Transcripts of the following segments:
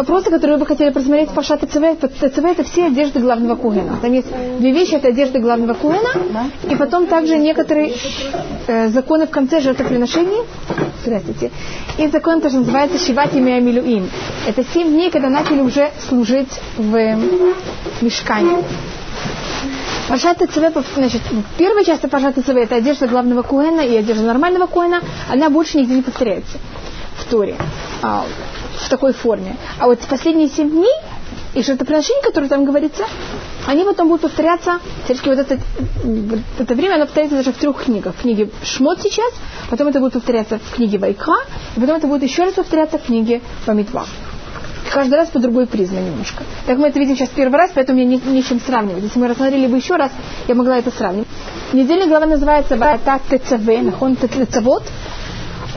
вопросы, которые вы бы хотели просмотреть по ТЦВ. ТЦВ это все одежды главного кугена. Там есть две вещи, это одежды главного кугена, и потом также некоторые э, законы в конце жертвоприношений. Здравствуйте. И закон тоже называется Шивати Милуим. Это семь дней, когда начали уже служить в мешкане. Пашат ТЦВ, значит, первая часть Пашат ТЦВ это одежда главного куэна и одежда нормального куэна, она больше нигде не повторяется в Торе а, в такой форме. А вот последние семь дней и жертвоприношения, которые там говорится, они потом будут повторяться, все-таки вот это, вот это время, оно повторяется даже в трех книгах. В книге Шмот сейчас, потом это будет повторяться в книге Вайкха, и потом это будет еще раз повторяться в книге Памитва каждый раз по другой призме немножко. Так мы это видим сейчас первый раз, поэтому мне не, нечем сравнивать. Если мы рассмотрели бы еще раз, я могла это сравнить. Недельная глава называется Ваата ТЦВ, Нахон ТЦВот.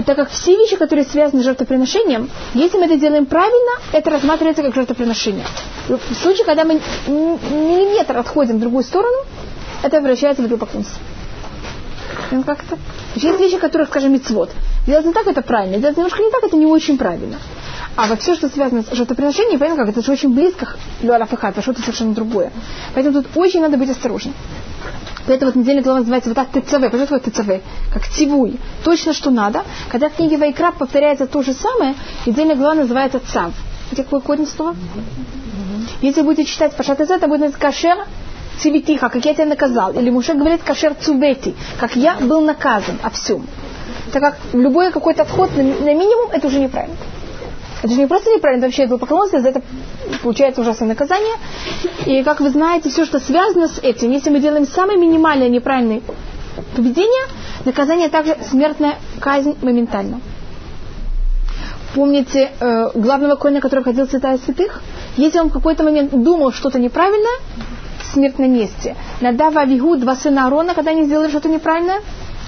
Так как все вещи, которые связаны с жертвоприношением, если мы это делаем правильно, это рассматривается как жертвоприношение. В случае, когда мы миллиметр отходим в другую сторону, это превращается в идолопоклонство. Как это? Есть вещи, которые, скажем, мецвод. Делать не так, это правильно. Делать немножко не так, это не очень правильно. А вот все, что связано с жертвоприношением, понятно как, это же очень близко к Люарафахат, а что-то совершенно другое. Поэтому тут очень надо быть осторожным. Поэтому вот недельная глава называется вот так ТЦВ. Что такое ТЦВ? Как тивуй. Точно, что надо. Когда в книге Вайкра повторяется то же самое, недельная глава называется ЦАВ. Видите, какой корень слова? Если будете читать Пашат это будет называться кашер цивитиха, как я тебя наказал. Или Муше говорит кашер цубети, как я был наказан о всем. Так как любой какой-то отход на, на минимум, это уже неправильно. Это же не просто неправильно, это вообще идолопоклонство, за это получается ужасное наказание. И, как вы знаете, все, что связано с этим, если мы делаем самое минимальное неправильное поведение, наказание также смертная казнь моментально. Помните э, главного коня, который ходил в святая святых? Если он в какой-то момент думал что-то неправильное, смерть на месте. Надава Авигу, два сына Арона, когда они сделали что-то неправильное,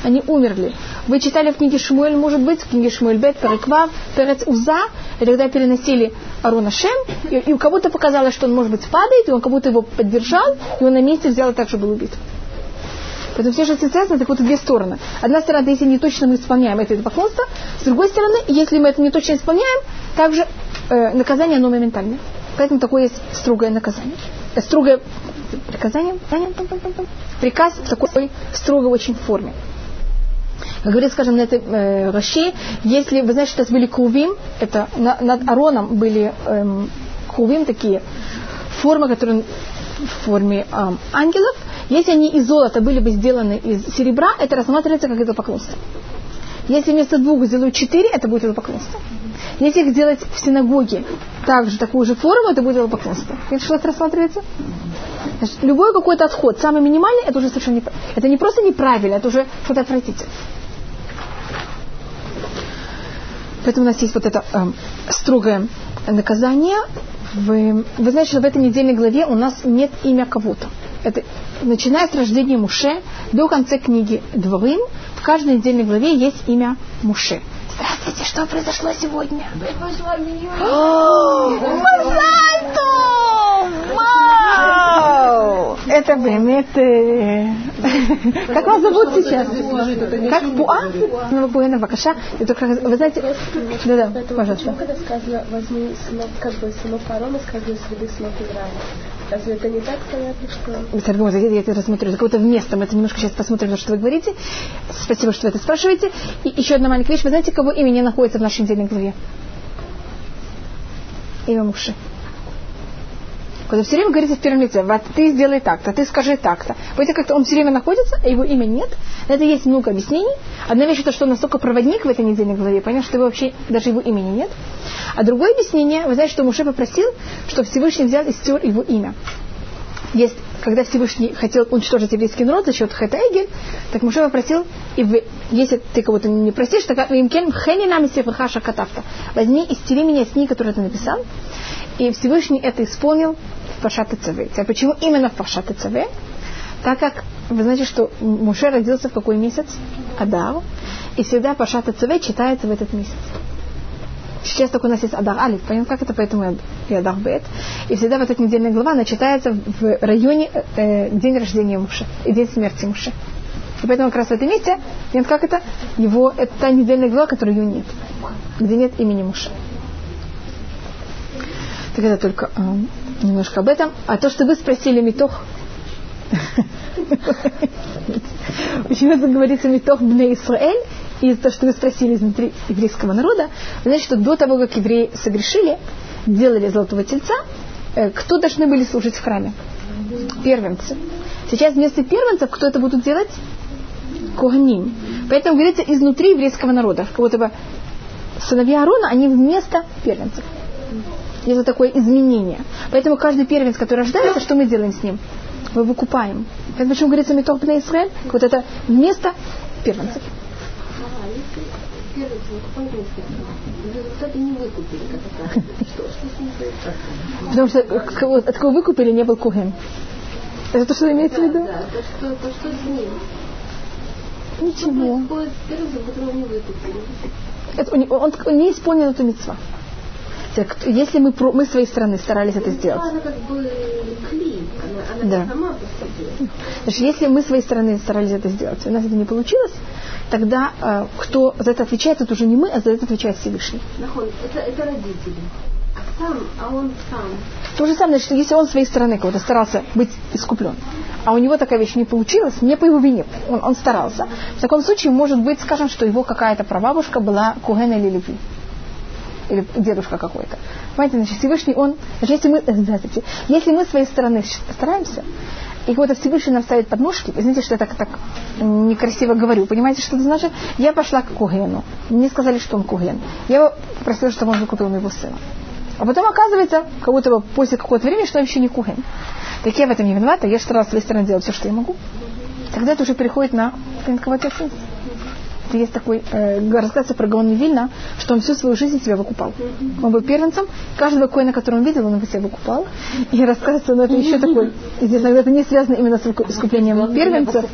они умерли. Вы читали в книге Шмуэль, может быть, в книге Шмуэль Бет, Переква, Перец Уза, и переносили Арона Шем, и, и у кого-то показалось, что он, может быть, падает, и он как будто его поддержал, и он на месте взял и также был убит. Поэтому все же связаны, так вот две стороны. Одна сторона, если не точно мы исполняем это, это поклонство. С другой стороны, если мы это не точно исполняем, также э, наказание, оно моментальное. Поэтому такое есть строгое наказание. Э, строгое приказание, приказ в такой строгой очень форме. Как говорит, скажем, на этой э, Раши, если, вы знаете, что это были кувим, это на, над Ароном были эм, кувим такие формы, которые в форме эм, ангелов, если они из золота были бы сделаны из серебра, это рассматривается как это поклонство. Если вместо двух сделают четыре, это будет поклонство. Если их сделать в синагоге также такую же форму, это будет поклонство. Видите, что это рассматривается? Значит, любой какой-то отход, самый минимальный, это уже совершенно неправильно. Это не просто неправильно, это уже что-то отвратительное. Поэтому у нас есть вот это э, строгое наказание. Вы, вы знаете, что в этой недельной главе у нас нет имя кого-то. Это, начиная с рождения Муше до конца книги Дворым, в каждой недельной главе есть имя Муше. Здравствуйте, что произошло сегодня? Вау! Это Бемет... Как вас зовут сейчас? Как Буа? Ну, Буэна Бакаша. Вы знаете... Да-да, пожалуйста. Когда сказано, возьми сынов, как бы сынов Фарона, сказано, среды сынов Израиля. Разве это не так понятно, что... Саргом, я это рассмотрю. За вместо. Мы это немножко сейчас посмотрим, что вы говорите. Спасибо, что вы это спрашиваете. И еще одна маленькая вещь. Вы знаете, кого имя не находится в нашей недельной главе? Имя Муши. Когда все время говорится в первом лице, вот ты сделай так-то, ты скажи так-то. Видите, как-то он все время находится, а его имя нет. На это есть много объяснений. Одна вещь это, что он настолько проводник в этой недельной главе, понял, что его вообще даже его имени нет. А другое объяснение, вы знаете, что Муше попросил, чтобы Всевышний взял и стер его имя. Есть, когда Всевышний хотел уничтожить еврейский народ за счет Хэта Эгель, так Муше попросил, и вы, если ты кого-то не простишь, так им хэни нами сефаха катавта. Возьми и стери меня с ней, которую ты написал. И Всевышний это исполнил в Пашат ЦВ. А почему именно в Пашат ЦВ? Так как вы знаете, что Муше родился в какой месяц? Адар. И всегда Пашат ЦВ читается в этот месяц. Сейчас только у нас есть Адар Алиф, понятно, как это, поэтому и Адар Бет. И всегда в этой недельной глава она читается в районе э, день рождения Муша и день смерти Муша. И поэтому как раз в этом месте, нет, как это, его, это та недельная глава, которой ее нет, где нет имени Муша. Так это только э, немножко об этом. А то, что вы спросили Митох, много говорится Митох Бне Исраэль, и то, что вы спросили изнутри еврейского народа, значит, что до того, как евреи согрешили, делали золотого тельца, э, кто должны были служить в храме? Первенцы. Сейчас вместо первенцев кто это будут делать? Коганим. Поэтому говорится изнутри еврейского народа. Бы сыновья Аарона, они вместо первенцев. Это такое изменение. Поэтому каждый первенец, который рождается, что мы делаем с ним? Мы выкупаем. Это почему говорится метох на Израиль? Вот это вместо первенцев. Потому что от кого выкупили, не был кухен. Это то, что имеется в виду? Да, то, что, то, что с ним. Ничего. Это, он не исполнил эту митцва. Если мы, мы своей стороны старались это сделать. Она как бы кли, она, она да. сама Значит, если мы своей стороны старались это сделать, у нас это не получилось, тогда э, кто за это отвечает, это уже не мы, а за это отвечает Всевышний. Это, это родители. А сам, а он сам. То же самое, что если он своей стороны кого-то старался быть искуплен, а у него такая вещь не получилась, не по его вине, он, он старался. В таком случае может быть, скажем, что его какая-то прабабушка была Кугена или Леви или дедушка какой-то. Понимаете, значит, Всевышний, он, если мы, здравствуйте, если мы с своей стороны стараемся, и кого-то Всевышний нам ставит подножки, извините, что я так, так некрасиво говорю, понимаете, что это значит? Я пошла к Кугену, мне сказали, что он Куген. Я попросила, чтобы он выкупил моего сына. А потом оказывается, как будто бы после какого-то времени, что я вообще не Куген. Так я в этом не виновата, я старалась с своей стороны делать все, что я могу. Тогда это уже переходит на кого ответственность есть такой, э, рассказывается про Гаон Вильна, что он всю свою жизнь себя выкупал. Он был первенцем, каждого коина, который он видел, он его себя выкупал. И рассказывается, но это еще такой, иногда это не связано именно с искуплением первенцев.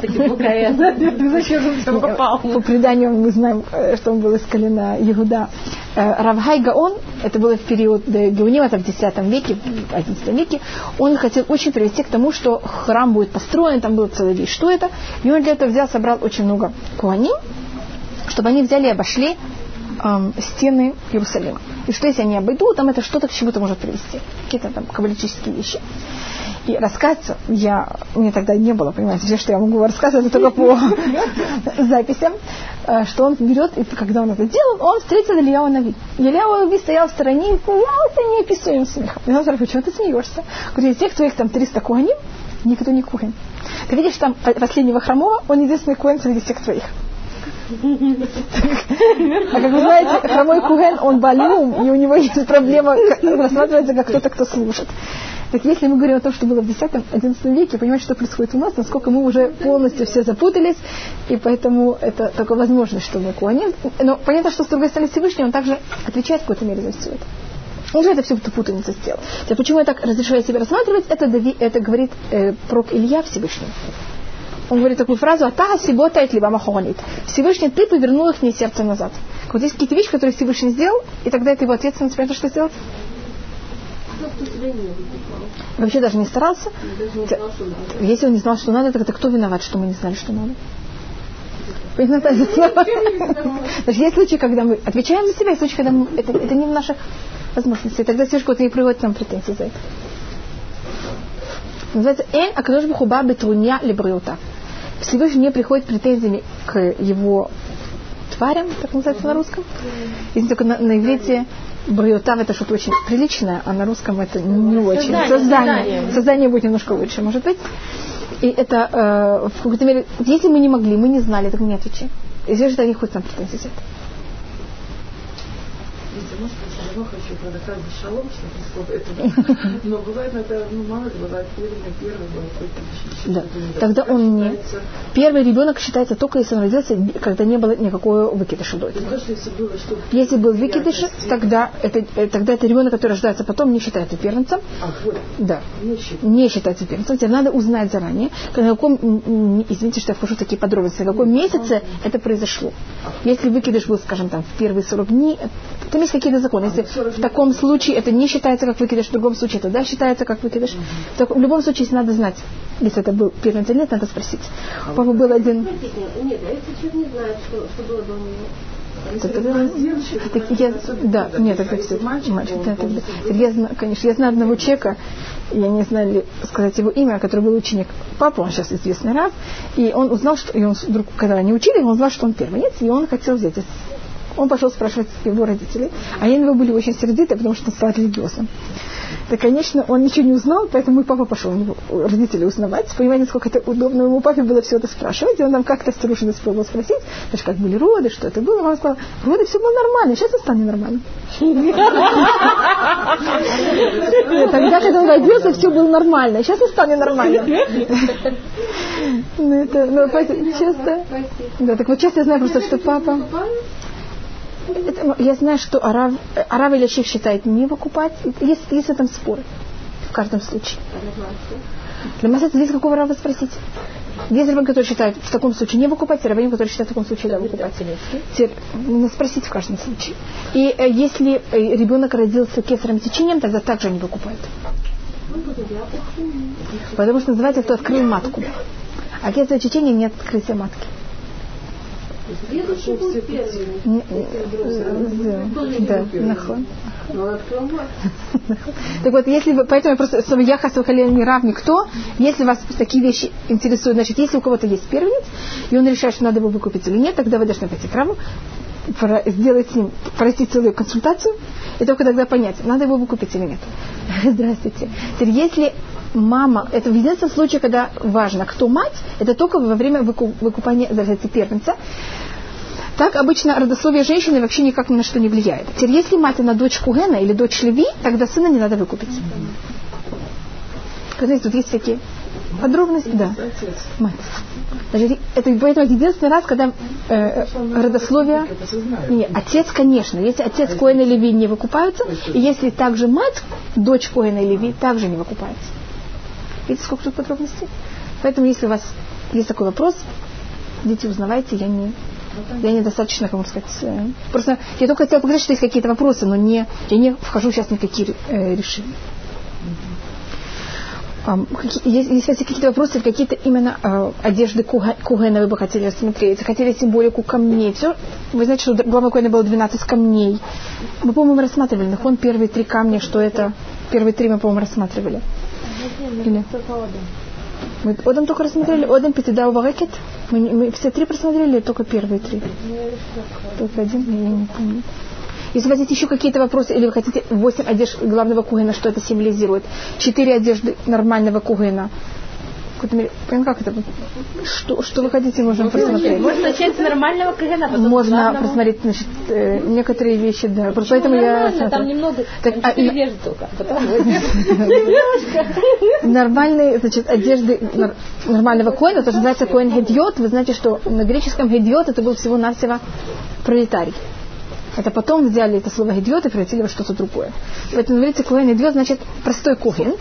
По преданию мы знаем, э, что он был из колена Иуда. Э, Равхай Гаон, это было в период Геонима, это в X веке, в XI веке, он хотел очень привести к тому, что храм будет построен, там было целая вещь, что это. И он для этого взял, собрал очень много куаним, чтобы они взяли и обошли эм, стены Иерусалима. И что если они обойдут, там это что-то к чему-то может привести. Какие-то там каббалистические вещи. И рассказываться я, мне тогда не было, понимаете, все, что я могу рассказывать, это только по записям, э, что он берет, и когда он это делал, он встретил Ильяу Нави. Ильяу Нави стоял в стороне и смеялся неописуемым смехом. И он говорит, почему ты смеешься? Говорит, тех твоих там 300 куаним, никто не кухонь. Ты видишь там последнего хромого, он единственный куэн среди всех твоих. А как вы знаете, хромой Куген, он балюм, и у него есть проблема, рассматривается как кто-то, кто служит. Так если мы говорим о том, что было в X-XI веке, понимаете, что происходит у нас, насколько мы уже полностью все запутались, и поэтому это только возможность, чтобы Куаним... Но понятно, что с другой стороны Всевышний, он также отвечает в какой-то мере за все это. Он же это всю эту путаницу сделал. Почему я так разрешаю себе рассматривать, это, это говорит э, пророк Илья Всевышний он говорит такую фразу «Атага сибота либо махонит». Всевышний, ты повернул их мне сердце назад. Вот есть какие-то вещи, которые Всевышний сделал, и тогда это его ответственность, понятно, что сделать? Вообще даже не старался. Если он не знал, что надо, тогда кто виноват, что мы не знали, что надо? Значит, есть случаи, когда мы отвечаем за себя, есть случаи, когда мы, это, это не в наших возможностях. Тогда Всевышний не приводит нам претензии за это. Называется «Эн акадош бухуба бетруня либриута». Всевышний не приходит претензиями к его тварям, так называется на русском. Если только на, на иврите Бриотав это что-то очень приличное, а на русском это не очень. Создание. Создание, Создание будет немножко лучше, может быть. И это э, в какой-то мере, если мы не могли, мы не знали, так не отвечаем. И все же они хоть нам претензии это может быть, все равно хочу продать шалом, чтобы это Но бывает это, ну, мало ли, бывает первый, первый, да. Тогда он не... Первый ребенок считается только если он родился, когда не было никакого выкидыша до этого. Если был выкидыш, тогда это, э, тогда это ребенок, который рождается потом, не считается первенцем. А. Да. Не, считается первенцем. Тебе надо узнать заранее, в каком, извините, что я вхожу в такие подробности, в каком месяце это произошло. Если выкидыш был, скажем, там, в первые 40 дней, там есть какие-то законы. Если в таком случае это не считается как выкидыш, в другом случае это да, считается как выкидыш. В любом случае, если надо знать, если это был первенец или нет, надо спросить. Папа был один... Нет, а если человек не знает, что, было до него? Так, так я, да, нет, это все. Мальчик, да, тогда. Я знаю, конечно, я знаю одного человека, я не знаю ли сказать его имя, который был ученик папа, он сейчас известный раб, и он узнал, что, и он вдруг, когда они учили, он узнал, что он первенец, и он хотел взять он пошел спрашивать его родителей, а они на него были очень сердиты, потому что он стал религиозным. Да, конечно, он ничего не узнал, поэтому мой папа пошел его родителей узнавать. Понимаете, насколько это удобно ему папе было все это спрашивать. И он нам как-то осторожно спробовал спросить, значит, как были роды, что это было. Мама сказала, роды все было нормально, сейчас это станет нормально. Тогда, когда он родился, все было нормально, сейчас это станет нормально. Ну, это, ну, часто... Да, так вот часто я знаю просто, что папа... Это, я знаю, что Арав, Арав Ильяшев считает не выкупать. Есть, есть в этом споры. В каждом случае. Для Масса здесь какого Рава спросить? Есть рабин, который считает в таком случае не выкупать, и рабин, который считает в таком случае да, выкупать. Теперь, надо спросить в каждом случае. И э, если э, ребенок родился кесарем течением, тогда также они выкупают. Потому что называется, кто открыл матку. А кесарем течение нет открытия матки. Да, нахон. Так вот, если вы, поэтому я просто, чтобы я хасвахалия не рав никто, если вас такие вещи интересуют, значит, если у кого-то есть первенец, и он решает, что надо его выкупить или нет, тогда вы должны пойти к раву, сделать с ним, пройти целую консультацию, и только тогда понять, надо его выкупить или нет. Здравствуйте. Теперь, если мама, это в единственном случае, когда важно, кто мать, это только во время выкупания здравствуйте, первенца. Так обычно родословие женщины вообще никак ни на что не влияет. Теперь, если мать она дочь Кугена или дочь Леви, тогда сына не надо выкупить. Знаете, тут есть всякие подробности. Да. Мать. Значит, это поэтому единственный раз, когда э, родословие... Нет, отец, конечно. Если отец Коэна и Леви не выкупаются, и если также мать, дочь Коэна и Леви, также не выкупается. Видите, сколько тут подробностей? Поэтому, если у вас есть такой вопрос, идите узнавайте, я не я недостаточно, как вам сказать, э, просто я только хотела показать, что есть какие-то вопросы, но не, я не вхожу сейчас в какие э, решения. Um, если есть какие-то вопросы, какие-то именно uh, одежды Кугена вы бы хотели рассмотреть, хотели символику камней, все. Вы знаете, что глава Кугена было 12 камней. Мы, по-моему, рассматривали, нахон первые три камня, что это, первые три мы, по-моему, рассматривали. Или? Мы Одам только рассмотрели, Одам Пятидау Варекет. Мы, мы все три просмотрели, только первые три? Только один, я не помню. Если у вас есть еще какие-то вопросы, или вы хотите восемь одежд главного кугена, что это символизирует, четыре одежды нормального кугена, как это? Что, что вы хотите, можем просмотреть. Можно начать с нормального кагена, потом Можно главного. просмотреть, значит, э, некоторые вещи, да. Просто поэтому я... Там немного, так, а, и... только. Нормальные, значит, одежды нормального коина, то, что называется коин гедиот, вы знаете, что на греческом гедиот это был всего-навсего пролетарий. Это потом взяли это слово гидиот и превратили во что-то другое. Поэтому, говорится, Коэн Идиот значит простой кухин.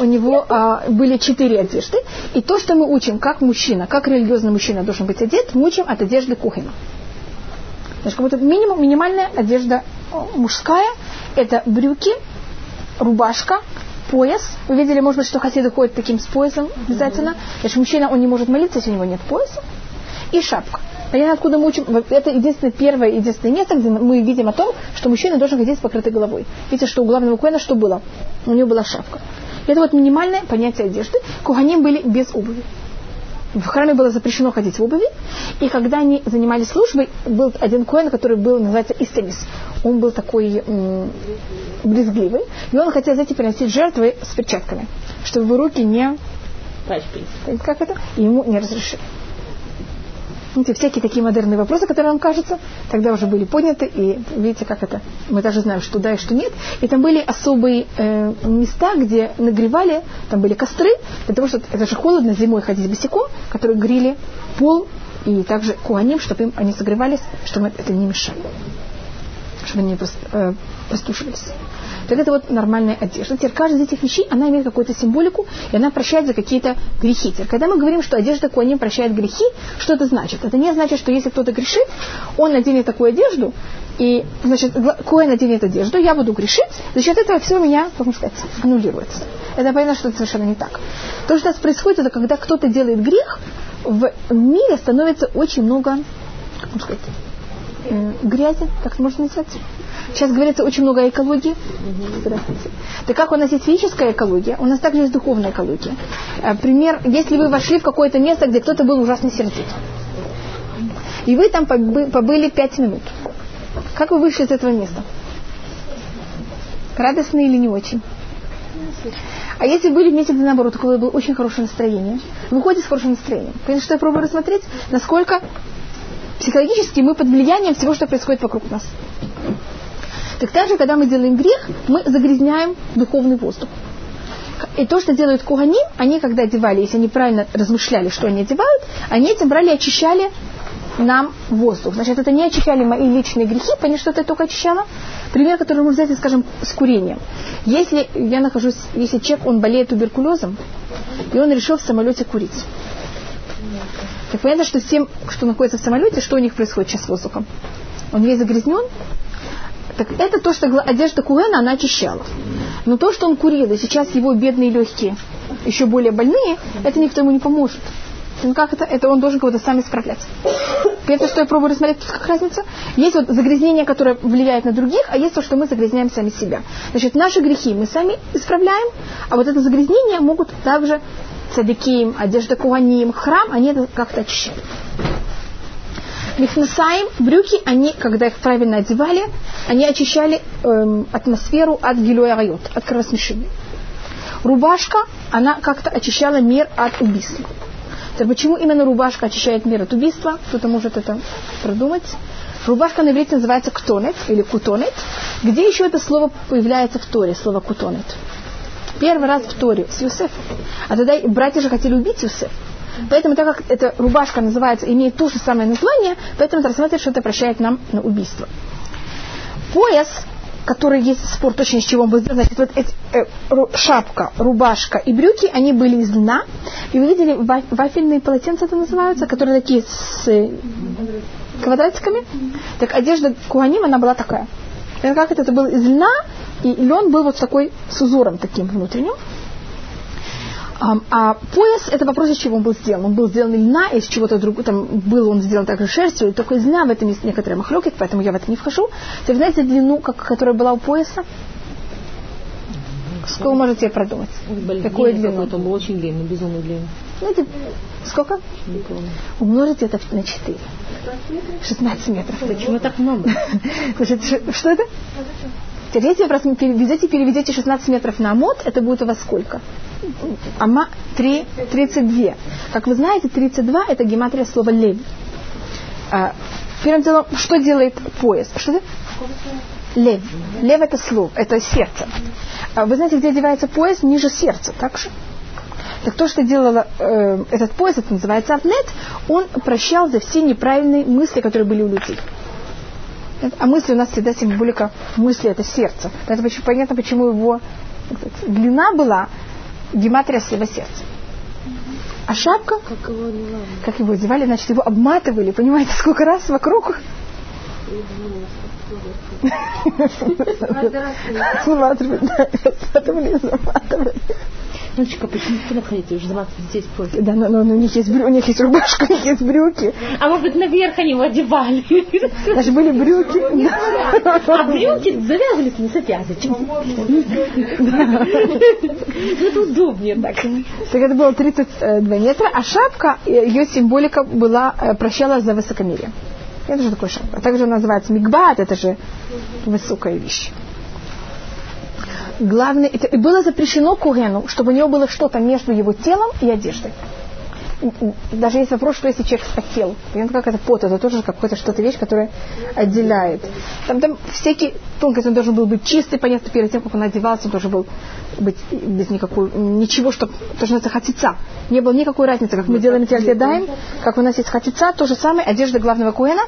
У него а, были четыре одежды. И то, что мы учим, как мужчина, как религиозный мужчина должен быть одет, мы учим от одежды кухина. Значит, как будто минимум, минимальная одежда мужская – это брюки, рубашка, пояс. Вы видели, может быть, что хасиды ходят таким с поясом обязательно. Значит, мужчина, он не может молиться, если у него нет пояса. И шапка. Понятно, откуда мы учим? Это единственное первое, единственное место, где мы видим о том, что мужчина должен ходить с покрытой головой. Видите, что у главного коина что было? У него была шапка. Это вот минимальное понятие одежды. Куханим были без обуви. В храме было запрещено ходить в обуви. И когда они занимались службой, был один коин, который был, называется Истемис. Он был такой м- брезгливый. И он хотел, знаете, приносить жертвы с перчатками, чтобы в руки не... Как это? И ему не разрешили. Видите, всякие такие модерные вопросы, которые нам кажутся, тогда уже были подняты, и видите, как это, мы даже знаем, что да и что нет. И там были особые э, места, где нагревали, там были костры, для того, чтобы это же холодно зимой ходить босиком, которые грели пол и также куаним, чтобы им они согревались, чтобы это не мешало, чтобы они не э, простушивались. Так это вот нормальная одежда. Теперь каждая из этих вещей, она имеет какую-то символику, и она прощает за какие-то грехи. Теперь, когда мы говорим, что одежда Куаним прощает грехи, что это значит? Это не значит, что если кто-то грешит, он наденет такую одежду, и, значит, Коэн наденет одежду, я буду грешить, за счет этого все у меня, как сказать, аннулируется. Это понятно, что это совершенно не так. То, что у нас происходит, это когда кто-то делает грех, в мире становится очень много, как сказать, грязи, как можно назвать? Сейчас говорится очень много о экологии. Здравствуйте. Так как у нас есть физическая экология, у нас также есть духовная экология. А, Пример, если вы вошли в какое-то место, где кто-то был ужасно сердит, и вы там побы- побыли пять минут, как вы вышли из этого места? Радостно или не очень? А если были вместе, где наоборот, у кого было очень хорошее настроение, выходит с хорошим настроением. Понимаете, что я пробую рассмотреть, насколько психологически мы под влиянием всего, что происходит вокруг нас. Так также, когда мы делаем грех, мы загрязняем духовный воздух. И то, что делают кугани, они когда одевали, если они правильно размышляли, что они одевают, они этим брали и очищали нам воздух. Значит, это не очищали мои личные грехи, понятно, что это только очищало. Пример, который мы взять, скажем, с курением. Если я нахожусь, если человек, он болеет туберкулезом, и он решил в самолете курить. Так понятно, что всем, кто находится в самолете, что у них происходит сейчас с воздухом? Он весь загрязнен, так это то, что одежда Куэна, она очищала. Но то, что он курил, и сейчас его бедные легкие еще более больные, это никто ему не поможет. Ну как это? Это он должен кого-то сам исправлять. Это что я пробую рассмотреть, как разница? Есть вот загрязнение, которое влияет на других, а есть то, что мы загрязняем сами себя. Значит, наши грехи мы сами исправляем, а вот это загрязнение могут также цадиким, одежда куаним, храм, они это как-то очищают. Михнасаим, брюки, они, когда их правильно одевали, они очищали эм, атмосферу от гилуя райот, от кровосмешения. Рубашка, она как-то очищала мир от убийства. Так почему именно рубашка очищает мир от убийства? Кто-то может это продумать. Рубашка на иврите называется ктонет или кутонет. Где еще это слово появляется в Торе, слово кутонет? Первый раз в Торе с Юсефом. А тогда братья же хотели убить Юсефа. Поэтому, так как эта рубашка называется, имеет то же самое название, поэтому это рассматривает, что это прощает нам на убийство. Пояс, который есть спор точно из чего он был сделан, значит, вот эти, э, шапка, рубашка и брюки, они были из льна. И вы видели, ва- вафельные полотенца это называются, которые такие с э, квадратиками. Так одежда Куаним, она была такая. Это как это, это был из льна, и лен был вот такой с узором таким внутренним. А пояс, это вопрос, из чего он был сделан. Он был сделан из льна, из чего-то другого, там был он сделан также шерстью, только из льна, в этом есть некоторые махлёкет, поэтому я в это не вхожу. Вы знаете длину, как, которая была у пояса? Сколько вы можете продумать? Какую длину? какой-то, он был очень длинный, безумно длинный. Знаете, сколько? Не помню. Умножить это на 4. 16 метров. Почему так много? Значит, что это? Теперь, если вы просто переведете, переведете 16 метров на мод, это будет у вас сколько? Ама 3, 32. Как вы знаете, 32 это гематрия слова лев. А, первым делом, что делает пояс? Что это? Лев. Лев это слово, это сердце. А вы знаете, где одевается пояс? Ниже сердца, так же? Так то, что делала э, этот пояс, это называется авнет, он прощал за все неправильные мысли, которые были у людей. А мысли у нас всегда символика мысли это сердце. Это почему, понятно, почему его длина была гематрия слова сердца. А шапка, Как его надо. как его одевали, значит, его обматывали, понимаете, сколько раз вокруг. Заматывали, да, заматывали, заматывали. Ночка, почему ты находите? Уже заматывать детей спорить. Да, но, но у них есть брю- у них есть рубашка, у них есть брюки. А может быть, наверх они его одевали? Даже были брюки. А брюки завязывались не завязочкой. Это удобнее так. Так это было 32 метра, а шапка, э, ее символика была, э, прощала за высокомерие. Это же такое шапка. Также она называется мигбат, это же высокая вещь. Главное, это, и было запрещено Кугену, чтобы у него было что-то между его телом и одеждой. Даже есть вопрос, что если человек спотел. Понимаете, как это пот, это тоже какая-то что-то вещь, которая отделяет. Там, там всякие тонкости, он должен был быть чистый, понятно, перед тем, как он одевался, он должен был быть без никакой, ничего, что, то, что называется хатица. Не было никакой разницы, как мы делаем тельтедаем, как у нас есть хатица, то же самое, одежда главного куэна,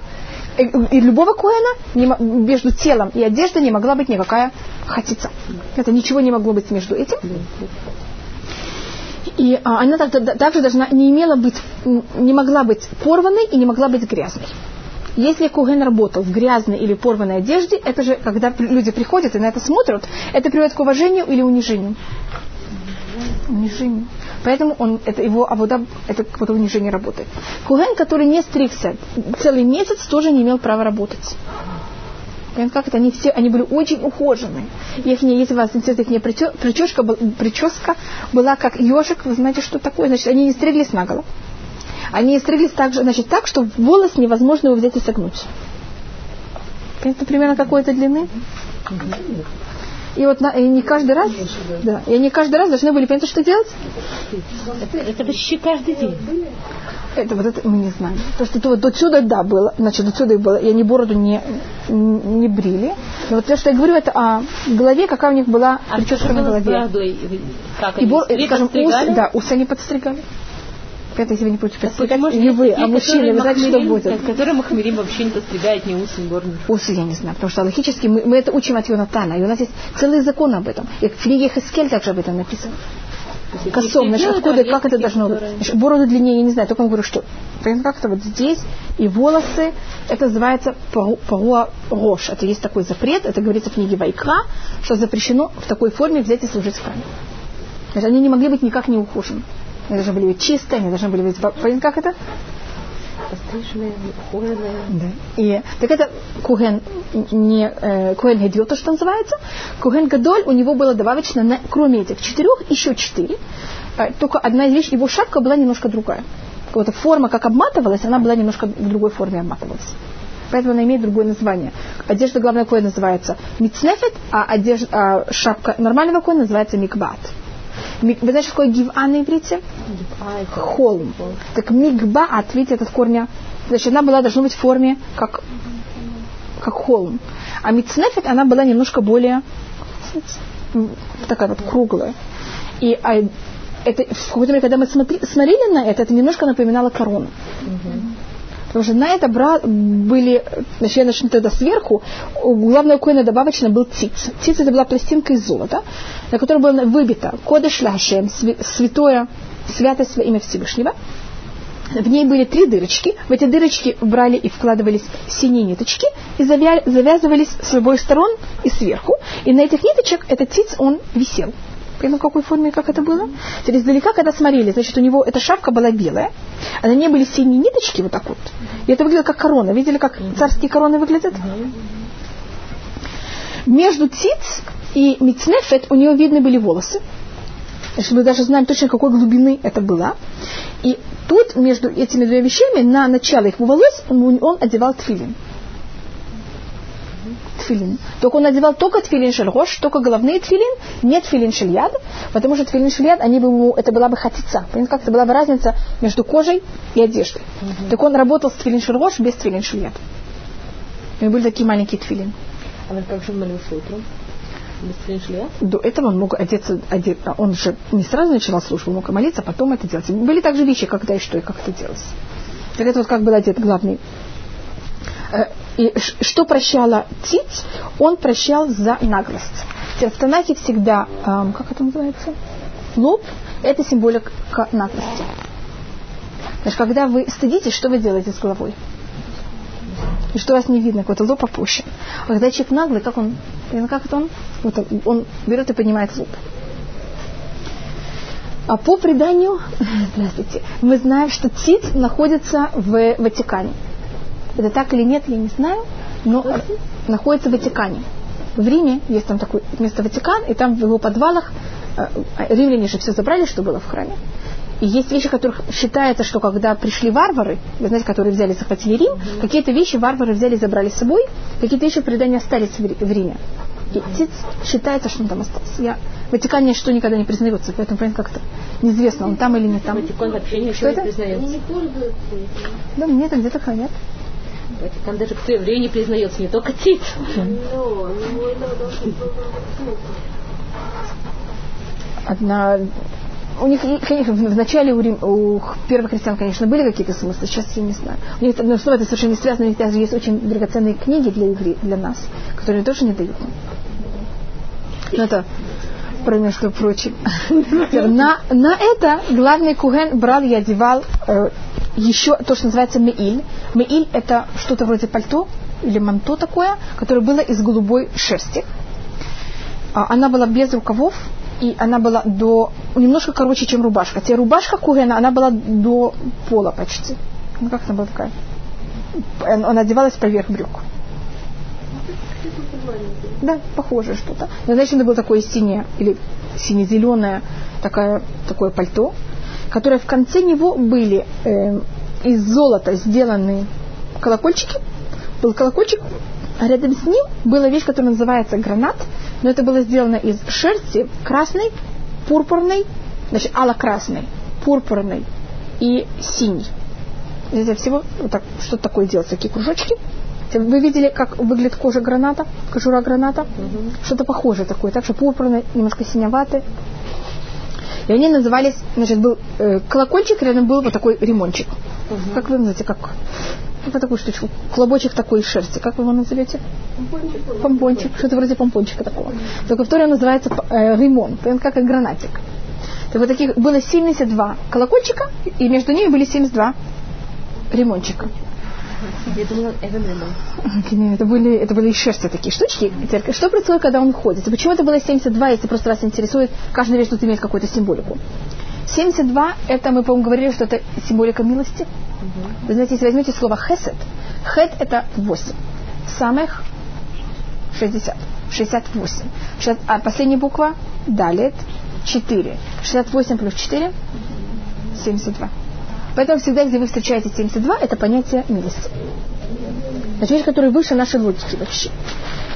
и, любого куэна между телом и одеждой не могла быть никакая хатица. Это ничего не могло быть между этим. И а, она так- так- также должна, не имела быть, не могла быть порванной и не могла быть грязной. Если Куген работал в грязной или порванной одежде, это же, когда люди приходят и на это смотрят, это приводит к уважению или унижению? Унижению. Поэтому он, это его авода, это как будто уже не работает. Куген, который не стригся целый месяц, тоже не имел права работать. Понимаете, как это? Они все, они были очень ухоженные. Их, если вас интересует их прическа, прическа была как ежик, вы знаете, что такое? Значит, они не стриглись наголо. Они стриглись так, же, значит, так, что волос невозможно его взять и согнуть. Это примерно какой-то длины. И вот на, и не каждый раз, да, и они каждый раз должны были понять, что делать. Это, это почти каждый день. Это вот это мы не знаем. То, что то, вот до сюда, да, было, значит, до сюда и было, и они бороду не, не брили. Но вот то, что я говорю, это о голове, какая у них была А прическа на голове. Как И, бор, скажем, усы, да, усы они подстригали. Это если вы не будете подстригать, не вы, а мужчины, вы знаете, что будет. Которые махмерим вообще не подстригают ни ус, ни горни. Усы я не знаю, потому что логически мы, мы это учим от Йонатана, и у нас есть целый закон об этом. И в книге Хескель также об этом написано. Косом, значит, откуда, как это должно быть? Значит, бороду длиннее, я не знаю, только я говорю, что Понятно, как это вот здесь, и волосы, это называется паруа рош. Это есть такой запрет, это говорится в книге Вайкра, что запрещено в такой форме взять и служить в храме. Значит, они не могли быть никак не ухожены. Они должны были быть чистые, они должны были быть... Понятно, как это? Постриженные. Да. И, так это Куген, не э, Куген Гедил, то, что называется. Куген Гадоль, у него было добавочно, на, кроме этих четырех, еще четыре. Э, только одна из вещей, его шапка была немножко другая. Вот форма, как обматывалась, она была немножко в другой форме обматывалась. Поэтому она имеет другое название. Одежда главного коя называется мицнефет, а, одежда, а шапка нормального коя называется микбат. Вы знаете, что такое гива на иврите? Это Холм. Так микбаат, видите, этот корня, значит, она была, должна быть в форме, как, как холм. А мицнефет, она была немножко более такая вот круглая. И а, это, в какой-то момент, когда мы смотри- смотрели на это, это немножко напоминало корону. Потому что на это бра- были, значит, я начну тогда сверху, у главного коина добавочно был циц. Циц это была пластинка из золота, на которой было выбито кодыш ляшем, святое, святость во имя Всевышнего. В ней были три дырочки. В эти дырочки брали и вкладывались синие ниточки и завя- завязывались с обоих сторон и сверху. И на этих ниточек этот циц, он висел. В какой форме, как это было? Теперь издалека, когда смотрели, значит, у него эта шапка была белая, а на ней были синие ниточки вот так вот. И это выглядело как корона. Видели, как царские короны выглядят? Между циц и мицнефет у нее видны были волосы. Мы даже знаем точно, какой глубины это было. И тут, между этими двумя вещами, на начало их волос, он, он одевал тфилин. Тфилин. Только он одевал только тфилин шельрош, только головные тфилин, не тфилин шельяд, потому что тфилин шельяд, они бы ему, это была бы хатица. Понимаете, как это была бы разница между кожей и одеждой. Так он работал с тфилин шельрош без тфилин шельяд. У него были такие маленькие тфилин. А как же молился утром? До этого он мог одеться, одет, а он же не сразу начинал службу, мог молиться, а потом это делать. Были также вещи, когда и что, и как это делалось. Так это вот как был одет главный. Э, И что прощала Циц? Он прощал за наглость. В Танахе всегда, эм, как это называется? Лоб – это символика наглости. Значит, когда вы стыдитесь, что вы делаете с головой? И что вас не видно, какой-то лоб опущен. А когда человек наглый, как он, как это он? Вот он, он берет и поднимает лоб. А по преданию, здравствуйте, мы знаем, что Циц находится в Ватикане. Это так или нет, я не знаю, но находится в Ватикане. В Риме есть там такое место Ватикан, и там в его подвалах э, римляне же все забрали, что было в храме. И есть вещи, которых считается, что когда пришли варвары, вы знаете, которые взяли, захватили Рим, какие-то вещи варвары взяли и забрали с собой, какие-то вещи в предании остались в Ри- в Риме. И Тиц считается, что он там остался. Я... В Ватикане что никогда не признается, поэтому, понимаете, как-то неизвестно, он там или не там. Ватикан вообще ничего Что не это? признается. Да, мне это где-то хранят. Ватикан даже не признается, не только Тит. Одна... У них, конечно, в начале у, Рим- у первых христиан, конечно, были какие-то смыслы, сейчас я не знаю. У них одно слово это совершенно не связано, у них даже есть очень драгоценные книги для, игры, для нас, которые тоже не дают. Ну, это про между прочим. На, на это главный куген брал и одевал э, еще то, что называется меиль. Меиль это что-то вроде пальто или манто такое, которое было из голубой шерсти. А, Она была без рукавов, и она была до немножко короче, чем рубашка. Те рубашка Кугена, она была до пола почти. Ну как она была такая? Она одевалась поверх брюк. Да, похоже что-то. Но значит, это было такое синее или сине-зеленое такое, такое пальто, которое в конце него были э, из золота сделаны колокольчики. Был колокольчик, а рядом с ним была вещь, которая называется гранат, но это было сделано из шерсти красной, пурпурной, значит, ало-красной, пурпурной и синей. Из всего вот так, что такое делать, такие кружочки. Вы видели, как выглядит кожа граната, кожура граната? Угу. Что-то похожее такое, так что пурпурное, немножко синеватое. И они назывались, значит, был э, колокольчик, рядом был вот такой ремончик. Угу. Как вы называете, как вот такую штучку, клобочек такой из шерсти. Как вы его назовете? Помпончик. Помпончик. Что-то вроде помпончика такого. Только второе называется э, ремон, как и гранатик. Так вот таких было 72 колокольчика, и между ними были 72 ремончика. Я думала, это Это были, это были из шерсти такие штучки. Что происходит, когда он ходит? Почему это было 72, если просто вас интересует, каждая вещь тут имеет какую-то символику. 72, это мы, по-моему, говорили, что это символика милости. Угу. Вы знаете, если возьмете слово хесед, хет это 8. Самых 60. 68. 60, а последняя буква далит 4. 68 плюс 4 72. Поэтому всегда, где вы встречаете 72, это понятие милости. Это вещь, которая выше нашей логики вообще.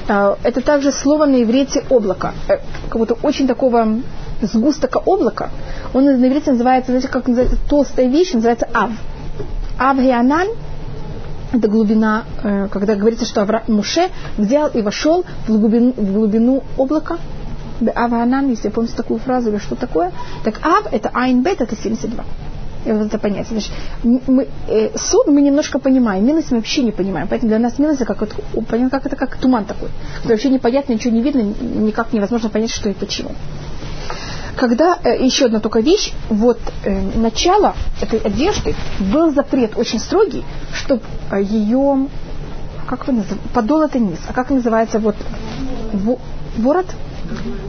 А, это также слово на иврите облако. Э, как будто очень такого сгустка облака. Он на иврите называется, знаете, как называется толстая вещь, называется ав. Ав геанан это глубина, э, когда говорится, что Авра, Муше взял и вошел в глубину, в глубину облака. Аванан, если помните такую фразу или что такое. Так Ав это Айн Бет, это 72 и вот это понятие. Значит, мы, э, суд мы немножко понимаем, милость мы вообще не понимаем. Поэтому для нас милость как, вот, как это как туман такой. Когда вообще непонятно, ничего не видно, никак невозможно понять, что и почему. Когда, э, еще одна только вещь, вот э, начало этой одежды был запрет очень строгий, чтобы э, ее, как вы называете, подол это низ, а как называется вот в, ворот,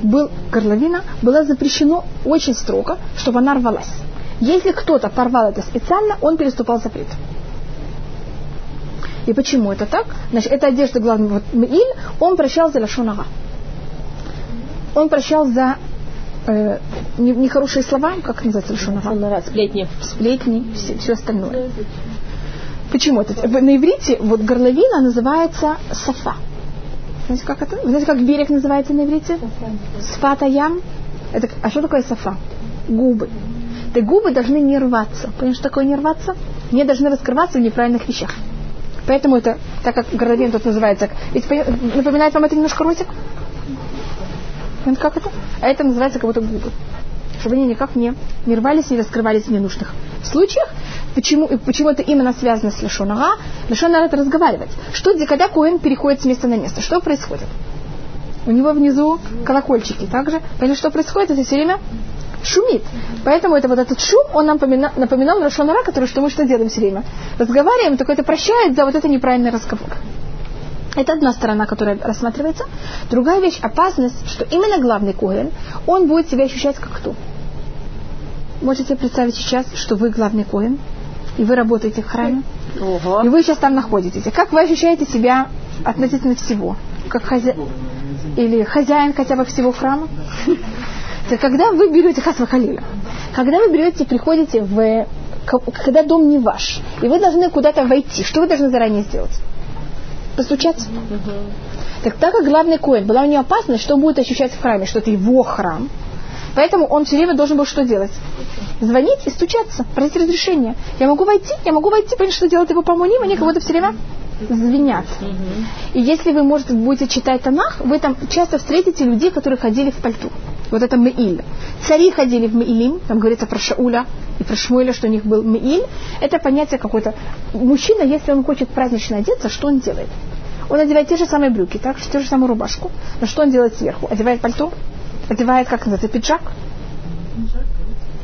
был горловина, было запрещено очень строго, чтобы она рвалась. Если кто-то порвал это специально, он переступал запрет. И почему это так? Значит, это одежда главного вот, Меиль, он прощал за Лашонага. Он прощал за э, нехорошие слова, как называется Лашонага? Сплетни. Сплетни, все, все остальное. Почему это? На иврите вот горловина называется сафа. Знаете, как это? Знаете, как берег называется на иврите? Сфата ям. Это, а что такое сафа? Губы. Ты губы должны не рваться. Понимаешь, что такое не рваться? Не должны раскрываться в неправильных вещах. Поэтому это, так как горловин тут называется, ведь напоминает вам это немножко ротик? Как это? А это называется как будто губы. Чтобы они никак не, не рвались, не раскрывались в ненужных случаях. Почему, почему это именно связано с лишонага? Лишонага это разговаривать. Что, когда Коэн переходит с места на место? Что происходит? У него внизу колокольчики. Также, понимаете, что происходит? Это все время шумит. Поэтому это вот этот шум, он нам напоминал, напоминал Рошонара, который что мы что делаем все время? Разговариваем, только это прощает за вот это неправильный разговор. Это одна сторона, которая рассматривается. Другая вещь, опасность, что именно главный Коэн, он будет себя ощущать как кто? Можете представить сейчас, что вы главный Коэн, и вы работаете в храме, Ого. и вы сейчас там находитесь. как вы ощущаете себя относительно всего? Как хозя... Или хозяин хотя бы всего храма? Когда вы берете хасва халиля, когда вы берете, приходите в когда дом не ваш, и вы должны куда-то войти, что вы должны заранее сделать? Постучаться. Так так как главный коин была у него опасность, что он будет ощущать в храме, что это его храм, поэтому он все время должен был что делать? Звонить и стучаться, просить разрешения. Я могу войти, я могу войти, понять, что делать его помоним, они как будто все время звенят. И если вы, может, будете читать Танах, вы там часто встретите людей, которые ходили в пальту. Вот это Меиль. Цари ходили в Меилим, там говорится про Шауля и про Шмуэля, что у них был Меиль. Это понятие какое-то. Мужчина, если он хочет празднично одеться, что он делает? Он одевает те же самые брюки, так, те же самую рубашку. Но что он делает сверху? Одевает пальто? Одевает, как называется, пиджак?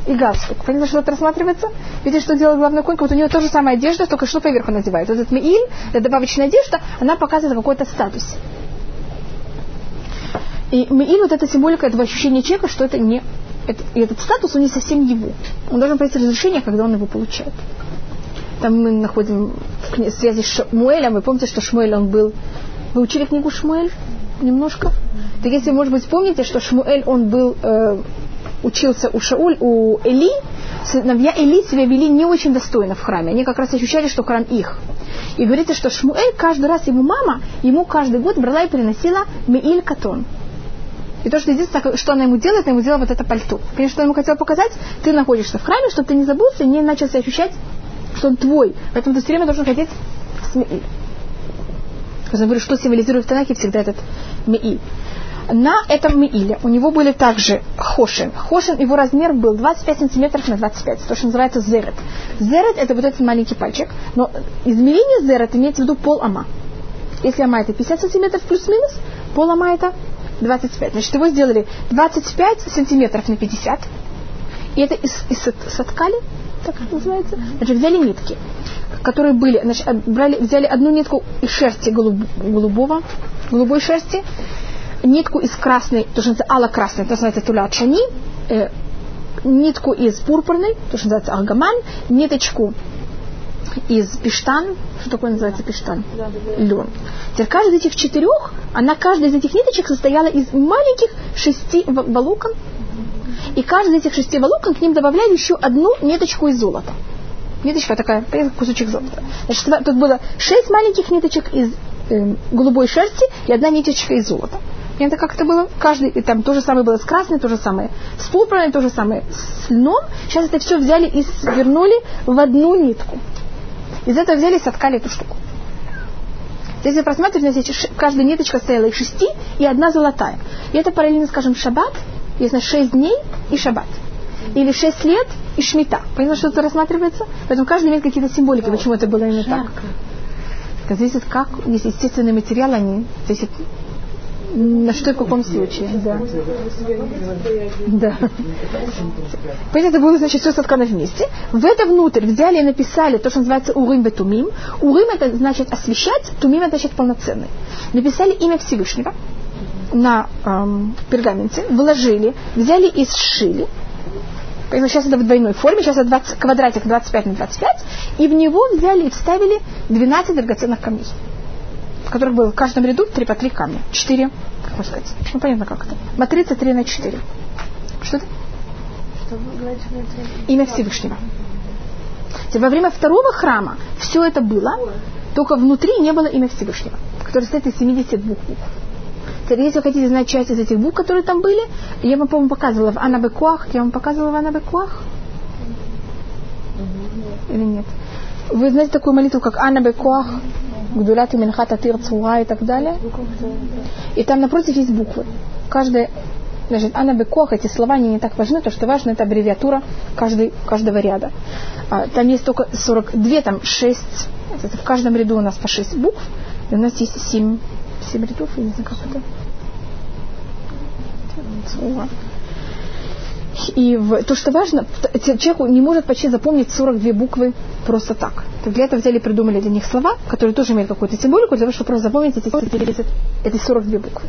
и галстук. Понятно, что это рассматривается? Видите, что делает главный конь? Вот у него тоже самая одежда, только что поверху надевает. Вот этот мииль, это добавочная одежда, она показывает какой-то статус. И Меиль, вот эта символика этого ощущения человека, что это не... Это, и этот статус, он не совсем его. Он должен пройти разрешение, когда он его получает. Там мы находим в связи с Шмуэлем. Вы помните, что Шмуэль, он был... Вы учили книгу Шмуэль немножко? Так если, может быть, помните, что Шмуэль, он был... Э, учился у Шауль, у Эли, сыновья Эли себя вели не очень достойно в храме. Они как раз ощущали, что храм их. И говорится, что Шмуэль каждый раз его мама ему каждый год брала и приносила Меиль Катон. И то, что единственное, что она ему делает, она ему делала вот это пальто. Конечно, что она ему хотела показать, ты находишься в храме, чтобы ты не забылся и не начал себя ощущать, что он твой. Поэтому ты все время должен хотеть с Меиль. Я говорю, что символизирует в Танахе всегда этот Меиль. На этом Меиле у него были также хошин. Хошин, его размер был 25 сантиметров на 25, то, что называется зерет. Зерет это вот этот маленький пальчик, но измерение зерет имеется в виду пол ама. Если ама это 50 сантиметров плюс-минус, пол ама это 25. Значит, его сделали 25 сантиметров на 50. И это из, из соткали, так это называется. Значит, взяли нитки, которые были, значит, брали, взяли одну нитку из шерсти голуб, голубого, голубой шерсти, нитку из красной, то, что называется ало-красной, то, что называется туля чани, э, нитку из пурпурной, то, что называется аргаман, ниточку из пиштан, что такое называется пиштан? Лен. Теперь каждый из этих четырех, она каждая из этих ниточек состояла из маленьких шести волокон, и каждый из этих шести волокон к ним добавляли еще одну ниточку из золота. Ниточка такая, кусочек золота. Значит, тут было шесть маленьких ниточек из э, голубой шерсти и одна ниточка из золота. И это как это было? Каждый, и там то же самое было с красной, то же самое с пурпурной, то же самое с льном. Сейчас это все взяли и свернули в одну нитку. Из этого взяли и соткали эту штуку. Если вы просматриваете, значит, каждая ниточка стояла из шести, и одна золотая. И это параллельно, скажем, шаббат, если шесть дней и шаббат. Или шесть лет и шмита. Понятно, что это рассматривается? Поэтому каждый имеет какие-то символики, почему это было именно так. Это зависит как, есть естественный материал, они зависит на что и в каком случае, да. Да. Поэтому это было, значит, все соткано вместе. В это внутрь взяли и написали то, что называется урим бетумим. Урим это значит освещать, тумим это значит полноценный. Написали имя Всевышнего на эм, пергаменте, вложили, взяли и сшили. Поэтому сейчас это в двойной форме, сейчас это 20, квадратик 25 на 25, и в него взяли и вставили 12 драгоценных камней в которых было в каждом ряду 3 по 3 камня. 4, как можно сказать? Ну, понятно, как это. Матрица 3 на 4. Что это? Имя Всевышнего. Во время второго храма все это было, только внутри не было имя Всевышнего, которое состоит из 72 букв. Теперь, если вы хотите знать часть из этих букв, которые там были, я вам, по-моему, показывала в Анабекуах. Я вам показывала в Анабекуах? Или нет? Вы знаете такую молитву, как Анабекуах? Гдулят и Минхата Тир Цура и так далее. И там напротив есть буквы. Каждая Значит, Анна Бекох, эти слова они не так важны, то, что важно, это аббревиатура каждый, каждого ряда. А, там есть только 42, там 6, это в каждом ряду у нас по 6 букв, и у нас есть 7, 7 рядов, я не знаю, как это. И в, то, что важно, человек не может почти запомнить 42 буквы просто так. так для этого взяли и придумали для них слова, которые тоже имеют какую-то символику, для того, чтобы просто запомнить эти, эти 42 буквы.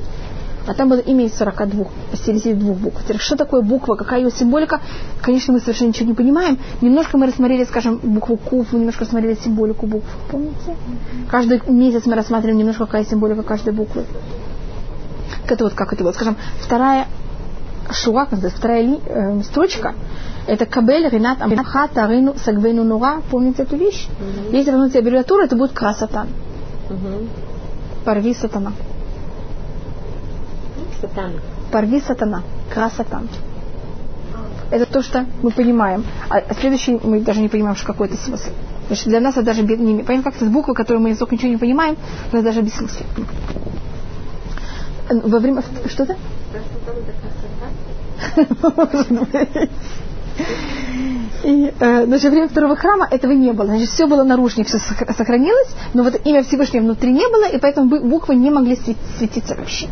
А там было имя из 42, 72 букв. Что такое буква, какая ее символика, конечно, мы совершенно ничего не понимаем. Немножко мы рассмотрели, скажем, букву Куф, мы немножко рассмотрели символику букв, помните? Каждый месяц мы рассматриваем немножко, какая символика каждой буквы. Это вот как это вот, скажем, вторая шура, вторая ли, э, строчка, это кабель, ренат, амха, тарину, сагвену, нура. Помните эту вещь? Mm-hmm. Если вернуть аббревиатуру, это будет красотан. Mm-hmm. Порви сатана. Сатана. Порви сатана. Красотан. Это то, что мы понимаем. А следующий мы даже не понимаем, что какой это смысл. Значит, для нас это даже не понятно, как это буквы, которые мы язык ничего не понимаем, это даже бессмысленно. Во время... Что-то? И э, во время второго храма этого не было. Значит, все было наружнее, все сохранилось, но вот имя Всевышнего внутри не было, и поэтому буквы не могли светиться вообще.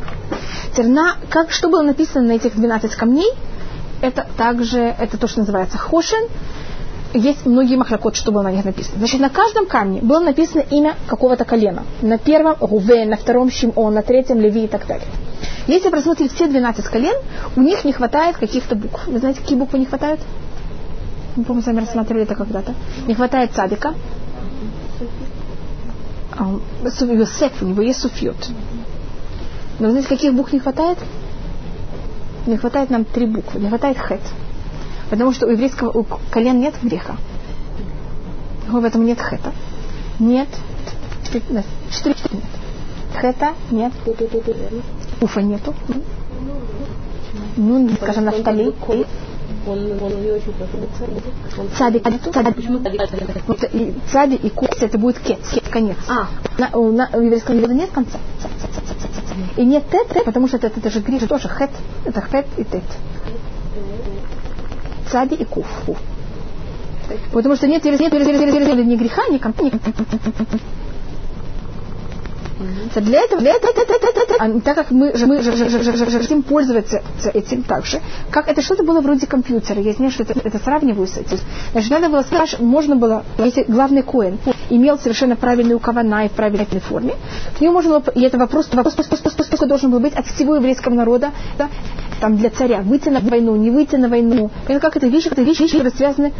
Теперь, на, как, что было написано на этих 12 камней, это также, это то, что называется хошин. Есть многие махлякот, что было на них написано. Значит, на каждом камне было написано имя какого-то колена. На первом Рувен, на втором Шимон, на третьем Леви и так далее. Если просмотреть все 12 колен, у них не хватает каких-то букв. Вы знаете, какие буквы не хватает? Мы, помню, с вами рассматривали это когда-то. Не хватает цадика. А, Йосеф, у него есть суфьют. Но вы знаете, каких букв не хватает? Не хватает нам три буквы. Не хватает хет. Потому что у еврейского у колен нет греха. В этом нет хета. Нет. Четыре нет. Хета нет. Уфа нету. Ну, скажем, нафтали. Он, он не очень похож. Цадик нету. Цадик. Почему Вот и Цади и кус это будет кец, кец, конец. А. На, у, на, у еврейского народа нет конца. Ца, ца, ца, ца, ца, ца. И нет тет, тет, потому что это, это же гриф тоже хет. Это хет и тет. Цади и куф. Потому что нет, нет, нет, нет, нет, нет, нет ни греха, ни конца. ни- So, Для этого, для этого, а так как мы, же- мы же- же- же- же- же- же хотим пользоваться этим так же, как это что-то было вроде компьютера, я знаю, что это, это сравниваю с этим. Значит, надо было спрашивать, можно было, если главный коин имел совершенно правильную кавана и в правильной форме, к нему можно было, и это вопрос, вопрос, вопрос, вопрос, вопрос должен был быть от всего еврейского народа, да, там для царя, выйти на войну, не выйти на войну. Понимаете, как это вещи, это вещи, которые связаны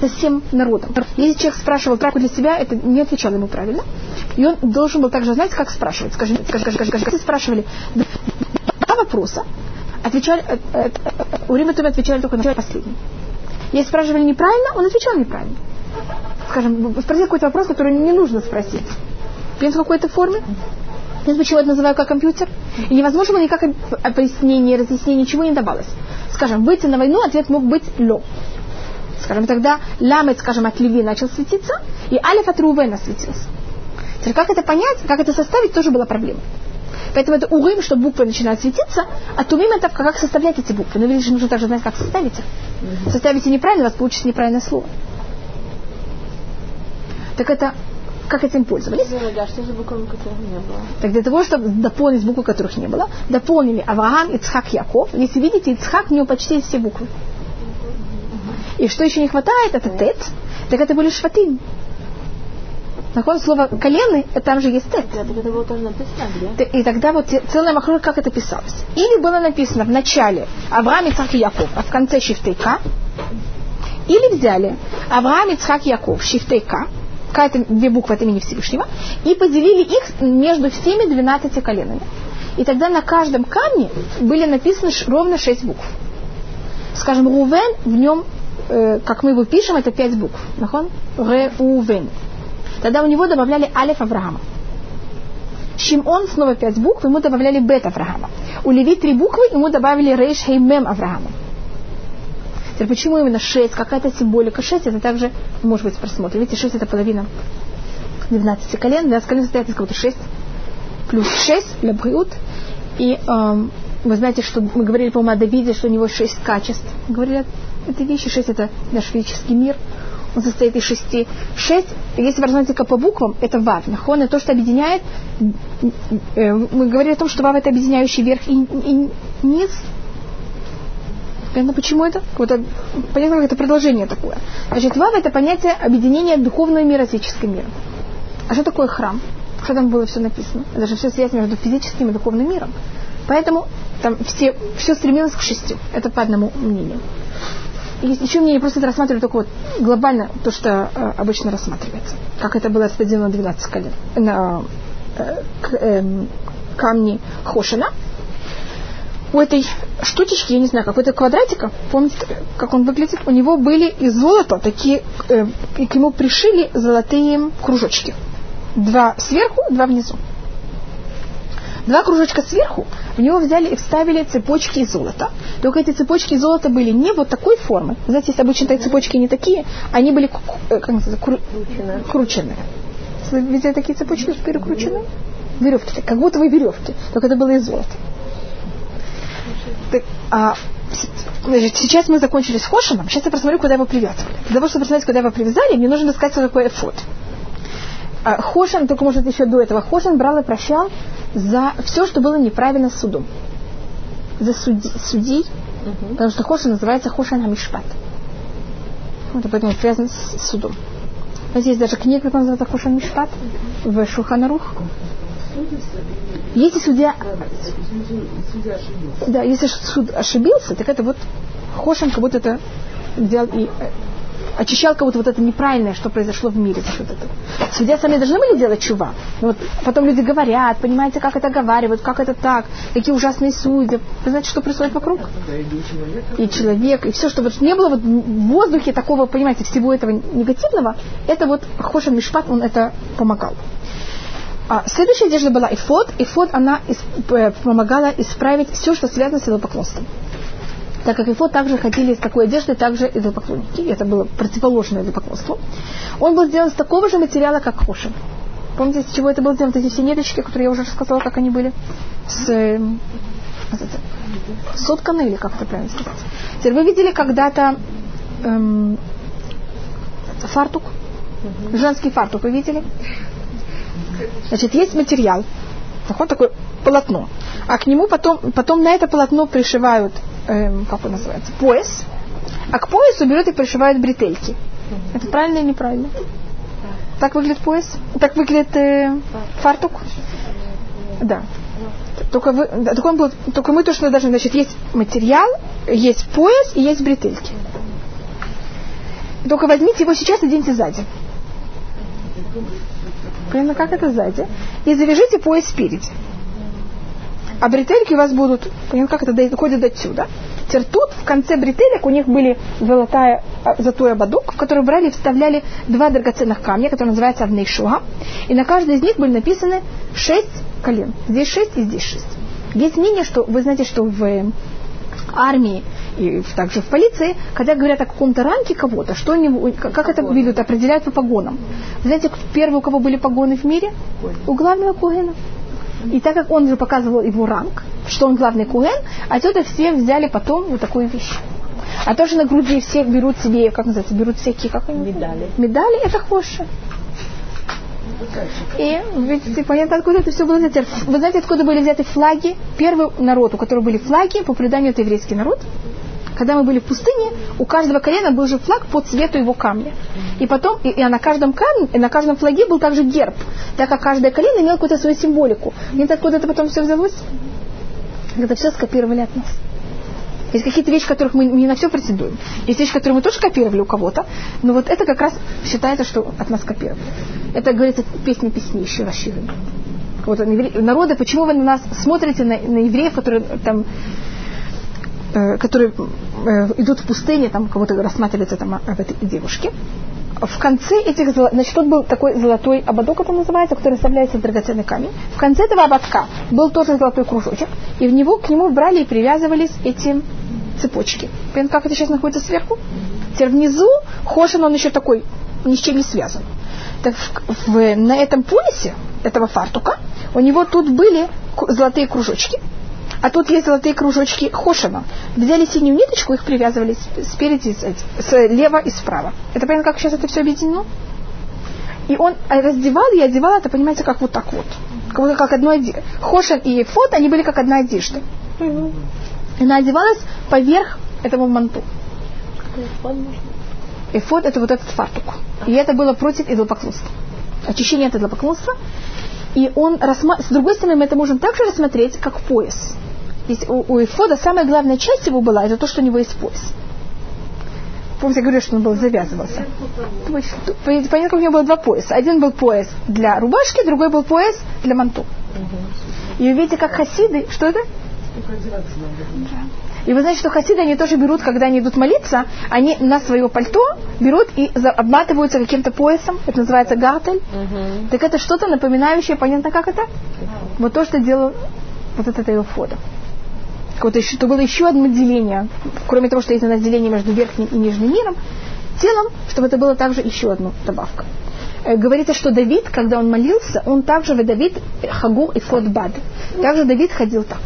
со всем народом. Если человек спрашивал только для себя, это не отвечал ему правильно. И он должен был также знать, как спрашивать. Скажи, скажи, скажи, скажи, скажи. Спрашивали два вопроса, отвечали, Урим и Туми отвечали только на последний. Если спрашивали неправильно, он отвечал неправильно. Скажем, спросил какой-то вопрос, который не нужно спросить. Понимаете, в какой-то форме? Знаете, почему я это называю как компьютер? И невозможно было никак об- пояснение, разъяснение, ничего не давалось. Скажем, выйти на войну, ответ мог быть «ло». Скажем, тогда ламет, скажем, от Леви начал светиться, и алиф от Рувена светился. Теперь как это понять, как это составить, тоже была проблема. Поэтому это урим, что буквы начинают светиться, а тумим это как составлять эти буквы. Но видишь, нужно также знать, как составить их. Составите неправильно, у вас получится неправильное слово. Так это, как этим пользовались? Да, что же буквами, которых не было? Так для того, чтобы дополнить буквы, которых не было, дополнили Авраам, Ицхак, Яков. Если видите, Ицхак, у него почти все буквы. И что еще не хватает, это тет. Так это были шватим. Нахон слово колены, там же есть тет. Так И тогда вот целая махлюк, как это писалось. Или было написано в начале Авраам, Ицхак и Яков, а в конце Шифтейка. Или взяли Авраам, Ицхак и Яков, Шифтейка, К это две буквы от имени Всевышнего, и поделили их между всеми 12 коленами. И тогда на каждом камне были написаны ровно 6 букв. Скажем, Рувен, в нем, э, как мы его пишем, это 5 букв. Нахон? Реувен. Тогда у него добавляли Алиф Авраама. Шимон снова пять букв, ему добавляли бет Авраама. У Леви три буквы, ему добавили рейш хеймем Авраама. Теперь почему именно шесть? Какая-то символика шесть, это также, может быть, просмотр. Видите, шесть это половина 12 колен, 12 колен состоит из кого-то шесть плюс шесть для бриут. И эм, вы знаете, что мы говорили, по-моему, о Давиде, что у него шесть качеств. Говорили этой вещи, шесть это наш физический мир. Он состоит из шести. Шесть, если вы рассмотрите по буквам, это вав. Нахон, это то, что объединяет. э, Мы говорили о том, что вав это объединяющий верх и, и низ. Понятно, почему это? Вот, это- понятно, как это продолжение такое. Значит, вав это понятие объединения духовного мира с физическим миром. А что такое храм? Что там было все написано? Это же все связь между физическим и духовным миром. Поэтому там все, все стремилось к шести. Это по одному мнению. Еще мнение, просто это рассматриваю только вот глобально то, что э, обычно рассматривается. Как это было сделано 12 колен. На э, к- эм, камне Хошина. У этой штучечки, я не знаю, какой-то квадратика, помните, как он выглядит? У него были из золота такие, э, и к нему пришили золотые кружочки. Два сверху, два внизу. Два кружочка сверху, в него взяли и вставили цепочки из золота. Только эти цепочки из золота были не вот такой формы. Знаете, если обычно такие цепочки не такие, они были э, как называется, кру- крученные. Вы видели такие цепочки перекрученные? Веревки, как будто вы веревки, только это было из золота. Так, а, значит, сейчас мы закончили с Хошином, сейчас я посмотрю, куда его привязывали. Для того, чтобы посмотреть, куда его привязали, мне нужно сказать, что такое эфот. А, Хошин, только может еще до этого, Хошин брал и прощал за все, что было неправильно с судом. За суди, судей, потому что Хошин называется Хошин Хамишпат. Вот поэтому связан с судом. Здесь есть даже книга, которая называется Хошин Мишпат в Шуханарух. Если судья, да, если суд ошибился, так это вот Хошем как будто это делал и э, очищал будто вот это неправильное, что произошло в мире. Вот это. Судья сами должны были делать чува. Но Вот потом люди говорят, понимаете, как это говорят, как это так, какие ужасные судьи. Вы знаете, что происходит вокруг? И человек, и все, что вот не было вот в воздухе такого, понимаете, всего этого негативного, это вот Хошем Мишпат, он это помогал. А следующая одежда была Ифод. Ифод, она ис- э, помогала исправить все, что связано с идолопоклонством. Так как Ифод также ходили с такой одеждой, также идолопоклонники. Это было противоположное идолопоклонству. Он был сделан с такого же материала, как Хошем. Помните, из чего это было сделано? Вот Эти все ниточки, которые я уже рассказала, как они были? С, э, сотканы, или как это правильно сказать? Теперь вы видели когда-то эм, фартук? Женский фартук вы видели? Значит, есть материал, вот такое полотно, а к нему потом, потом на это полотно пришивают, эм, как он называется, пояс, а к поясу берут и пришивают бретельки. Это правильно или неправильно? Так выглядит пояс? Так выглядит э, фартук? Да. Только, вы, да, только, он был, только мы точно должны, значит, есть материал, есть пояс и есть бретельки. Только возьмите его сейчас и оденьте сзади. Примерно как это сзади. И завяжите пояс спереди. А бретельки у вас будут, как это доходит до отсюда. Теперь тут в конце бретелек у них были золотая, а, золотой ободок, в который брали и вставляли два драгоценных камня, которые называются Авнейшуга. И на каждой из них были написаны шесть колен. Здесь шесть и здесь шесть. Есть мнение, что вы знаете, что в э, армии и также в полиции, когда говорят о каком-то ранге кого-то, что они, как как это ведут, определяют по погонам. Знаете, первый, у кого были погоны в мире? У главного Кугена. И так как он же показывал его ранг, что он главный Куген, отсюда все взяли потом вот такую вещь. А тоже на груди все берут себе, как называется, берут всякие, как они? Медали. Медали это хвоши. И видите, понятно, откуда это все было взято. Вы знаете, откуда были взяты флаги? Первый народ, у которого были флаги, по преданию это еврейский народ. Когда мы были в пустыне, у каждого колена был же флаг по цвету его камня. И потом, и, и на каждом камне, и на каждом флаге был также герб, так как каждое колено имело какую-то свою символику. Нет, откуда это потом все взялось? Это все скопировали от нас. Есть какие-то вещи, которых мы не на все претендуем. Есть вещи, которые мы тоже копировали у кого-то, но вот это как раз считается, что от нас копировали. Это говорится в песне песни еще расширенно. Вот народы, почему вы на нас смотрите на, на евреев, которые там э, которые э, идут в пустыне, там кого-то рассматривается там об этой девушке. В конце этих, значит, тут был такой золотой ободок, это называется, который вставляется в драгоценный камень. В конце этого ободка был тоже золотой кружочек, и в него, к нему брали и привязывались эти цепочки. Понятно, как это сейчас находится сверху? Теперь внизу Хошин, он еще такой, ни с чем не связан. Так в, в- на этом поясе этого фартука у него тут были золотые кружочки, а тут есть золотые кружочки Хошина. Взяли синюю ниточку, их привязывали спереди, слева и справа. Это понятно, как сейчас это все объединено? И он раздевал и одевал это, понимаете, как вот так вот. Как, будто как одно одежда. Хошин и Фот, они были как одна одежда. И она одевалась поверх этого манту. Эфод это вот этот фартук. И это было против идолопоклонства. Очищение от идолопоклонства. И он рассма... с другой стороны, мы это можем также рассмотреть, как пояс. Есть у, у эфода самая главная часть его была, это то, что у него есть пояс. Помните, я говорю, что он был завязывался. Понятно, как у него было два пояса. Один был пояс для рубашки, другой был пояс для манту. И вы видите, как хасиды, что это? И вы знаете, что хасиды, они тоже берут, когда они идут молиться, они на свое пальто берут и обматываются каким-то поясом, это называется гартель. Так это что-то напоминающее, понятно, как это? Вот то, что делал вот это его фото. Вот еще, это было еще одно деление, кроме того, что есть разделение между верхним и нижним миром, телом, чтобы это было также еще одна добавка. Э, Говорится, что Давид, когда он молился, он также Давид хагур и фотбад. Также Давид ходил так.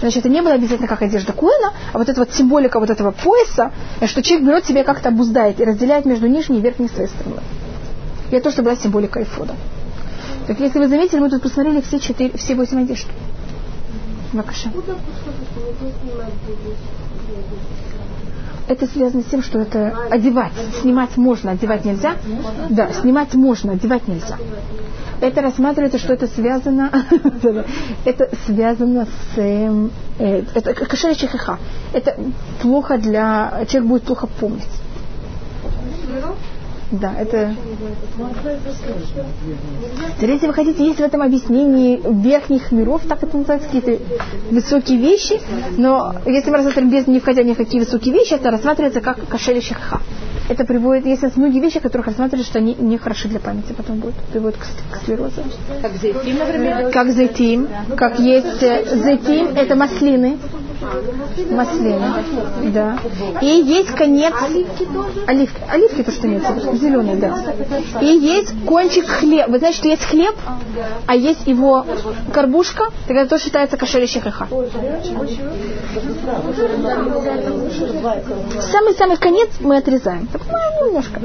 Значит, это не было обязательно как одежда Куэна, а вот эта вот символика вот этого пояса, что человек берет себя как-то обуздает и разделяет между нижней и верхней своей стороной. И это тоже была символика эфода. Так если вы заметили, мы тут посмотрели все четыре, все восемь одежд. Макаша. Это связано с тем, что это одевать. Снимать можно, одевать нельзя. Да, снимать можно, одевать нельзя. Это рассматривается, что это связано, это связано с э, это кашель чихиха. Это плохо для человек будет плохо помнить. Да, это... Теперь, если вы хотите, есть в этом объяснении верхних миров, так это называется, какие-то высокие вещи, но если мы рассматриваем без не входя ни в какие высокие вещи, это рассматривается как кошель шахха. Это приводит, есть многие вещи, которых рассматривают, что они не хороши для памяти потом будут, приводят к, к склерозу. Как зайтим, например? Как зайтим, как есть э, зайтим, это маслины, маслины, да. И есть конец оливки, оливки то, что нет, зеленый, да. И есть кончик хлеба. Вы знаете, что есть хлеб, а есть его горбушка, тогда это тоже считается кошель щехаха. Самый-самый конец мы отрезаем. Так, ну, немножко.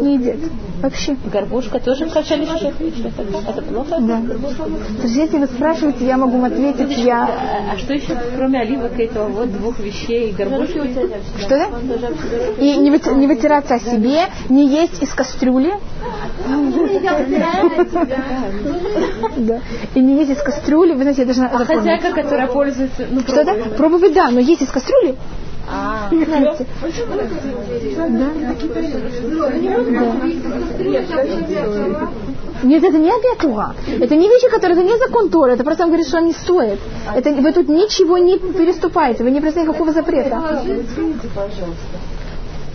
Не едят. Вообще. Горбушка тоже кошель Это плохо? Да. Слушайте, если вы спрашиваете, я могу вам ответить, я... А, что еще, кроме оливок этого вот двух вещей, горбушки? Что да? И не, выти- не вытираться о себе, не есть из кастрюли. Да. И не есть из кастрюли. Вы знаете, я должна А запомнить. хозяйка, которая пользуется, ну, Что да? Пробовать, да, но есть из кастрюли. А, Знаете. Да. Нет, это не обед Тура. Это не вещи, которые, это не закон Тора. Это просто он говорит, что они стоят. Это, вы тут ничего не переступаете. Вы не представляете никакого запрета. Извините, пожалуйста.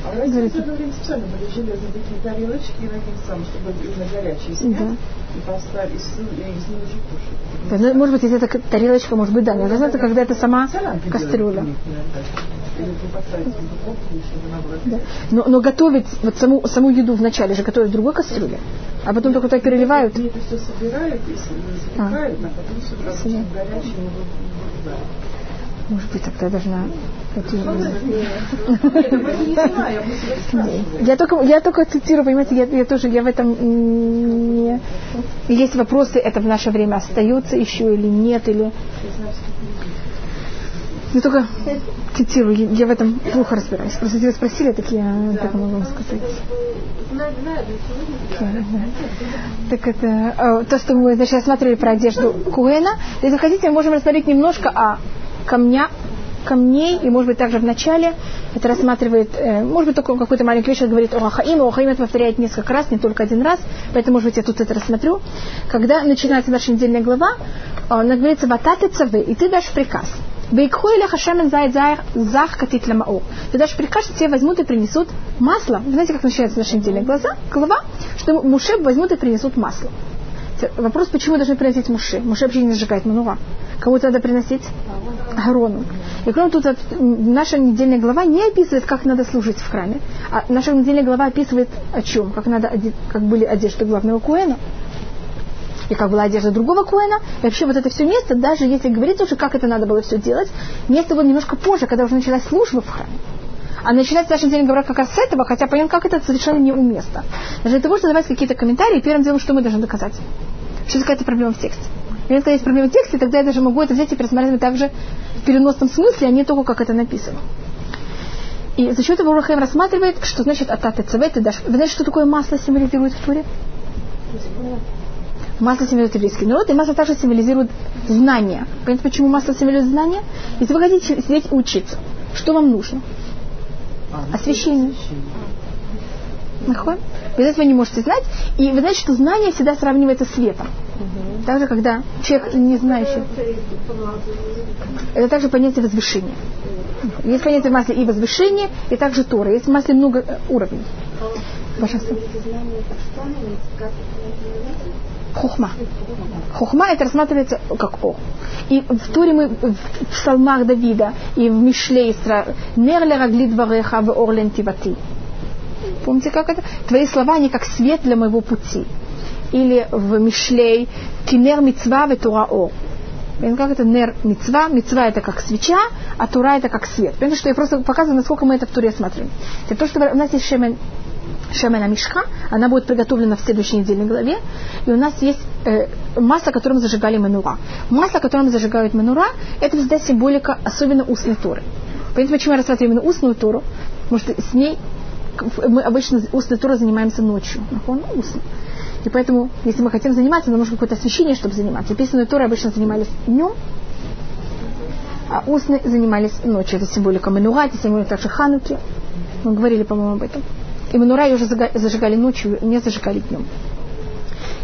А у нас в это время специально были железные такие тарелочки, и на них сам, чтобы именно горячие снять, Да. и поставить, и с- и из них уже кушать. Ну, может быть, если это тарелочка, может быть, да. Но это когда это сама кастрюля. Да. Но, но готовить вот саму, саму еду вначале же готовят в другой кастрюле, а потом только так переливают. Они это все собирают и с- запекают, а потом сюда Понятно. Может быть, тогда должна... пойти- я только, я только цитирую, понимаете, я, я тоже, я в этом не... Есть вопросы, это в наше время остается еще или нет, или... Я только цитирую, я, в этом плохо разбираюсь. Просто вы спросили, так я так могу вам сказать. Так это э, то, что мы значит, рассматривали про одежду Куэна. Если хотите, мы можем рассмотреть немножко о камня, камней, и, может быть, также в начале это рассматривает, э, может быть, только какой-то маленький вещь говорит о Рахаим, о это повторяет несколько раз, не только один раз, поэтому, может быть, я тут это рассмотрю. Когда начинается наша недельная глава, э, она говорится «Вататы цавы», и ты дашь приказ. Бейкху или хашемен зах катит. Ты дашь приказ, что тебе возьмут и принесут масло. Вы знаете, как начинается наша недельная глаза, глава, что Муше возьмут и принесут масло. Вопрос, почему должны приносить Муше? Муше вообще не сжигает манура. Кому-то надо приносить Агарону. И кроме того, наша недельная глава не описывает, как надо служить в храме. А наша недельная глава описывает о чем? Как, надо, как были одежды главного Куэна, и как была одежда другого Коэна. И вообще вот это все место, даже если говорить уже, как это надо было все делать, место было немножко позже, когда уже началась служба в храме. А начинается наша неделя говоря как раз с этого, хотя понятно, как это совершенно неуместно. Даже для того, чтобы давать какие-то комментарии, первым делом, что мы должны доказать? Что какая-то проблема в тексте. Если есть проблема в тексте, тогда я даже могу это взять и пересмотреть также в переносном смысле, а не только как это написано. И за счет этого Рухаим рассматривает, что значит ататы цвет и дашь. Вы знаете, что такое масло символизирует в Туре? Масло символизирует еврейский народ, и масло также символизирует знания. Понимаете, почему масло символизирует знания? Если вы хотите сидеть и учиться, что вам нужно? Освещение. Нахон? Без этого не можете знать. И вы знаете, что знание всегда сравнивается с светом. Также, когда человек не знающий. Это также понятие возвышения. Есть понятие в масле и возвышение, и также Тора. Есть в масле много э, уровней. Пожалуйста. Хухма. Хухма это рассматривается как о. И в Туре мы в псалмах Давида и в Мишле Нерле рагли двореха в орлен тивати. Помните, как это? Твои слова, они как свет для моего пути. Или в Мишлей Кинер мицва в Тура о. Как это нер мицва? Мицва это как свеча, а тура это как свет. Понимаете, что я просто показываю, насколько мы это в туре смотрим. Теперь то, что у нас есть шемен, шемена мишха, она будет приготовлена в следующей недельной главе, и у нас есть э, масло, которым зажигали манура. Масло, которым зажигают манура, это всегда символика, особенно устной туры. Понимаете, почему я рассматриваю именно устную туру? Потому что с ней мы обычно устной Торой занимаемся ночью. Он устно. И поэтому, если мы хотим заниматься, нам нужно какое-то освещение, чтобы заниматься. Письменной Торой обычно занимались днем, а устные занимались ночью. Это символика Манура, это символика также Хануки. Мы говорили, по-моему, об этом. И Манура ее уже зажигали ночью, не зажигали днем.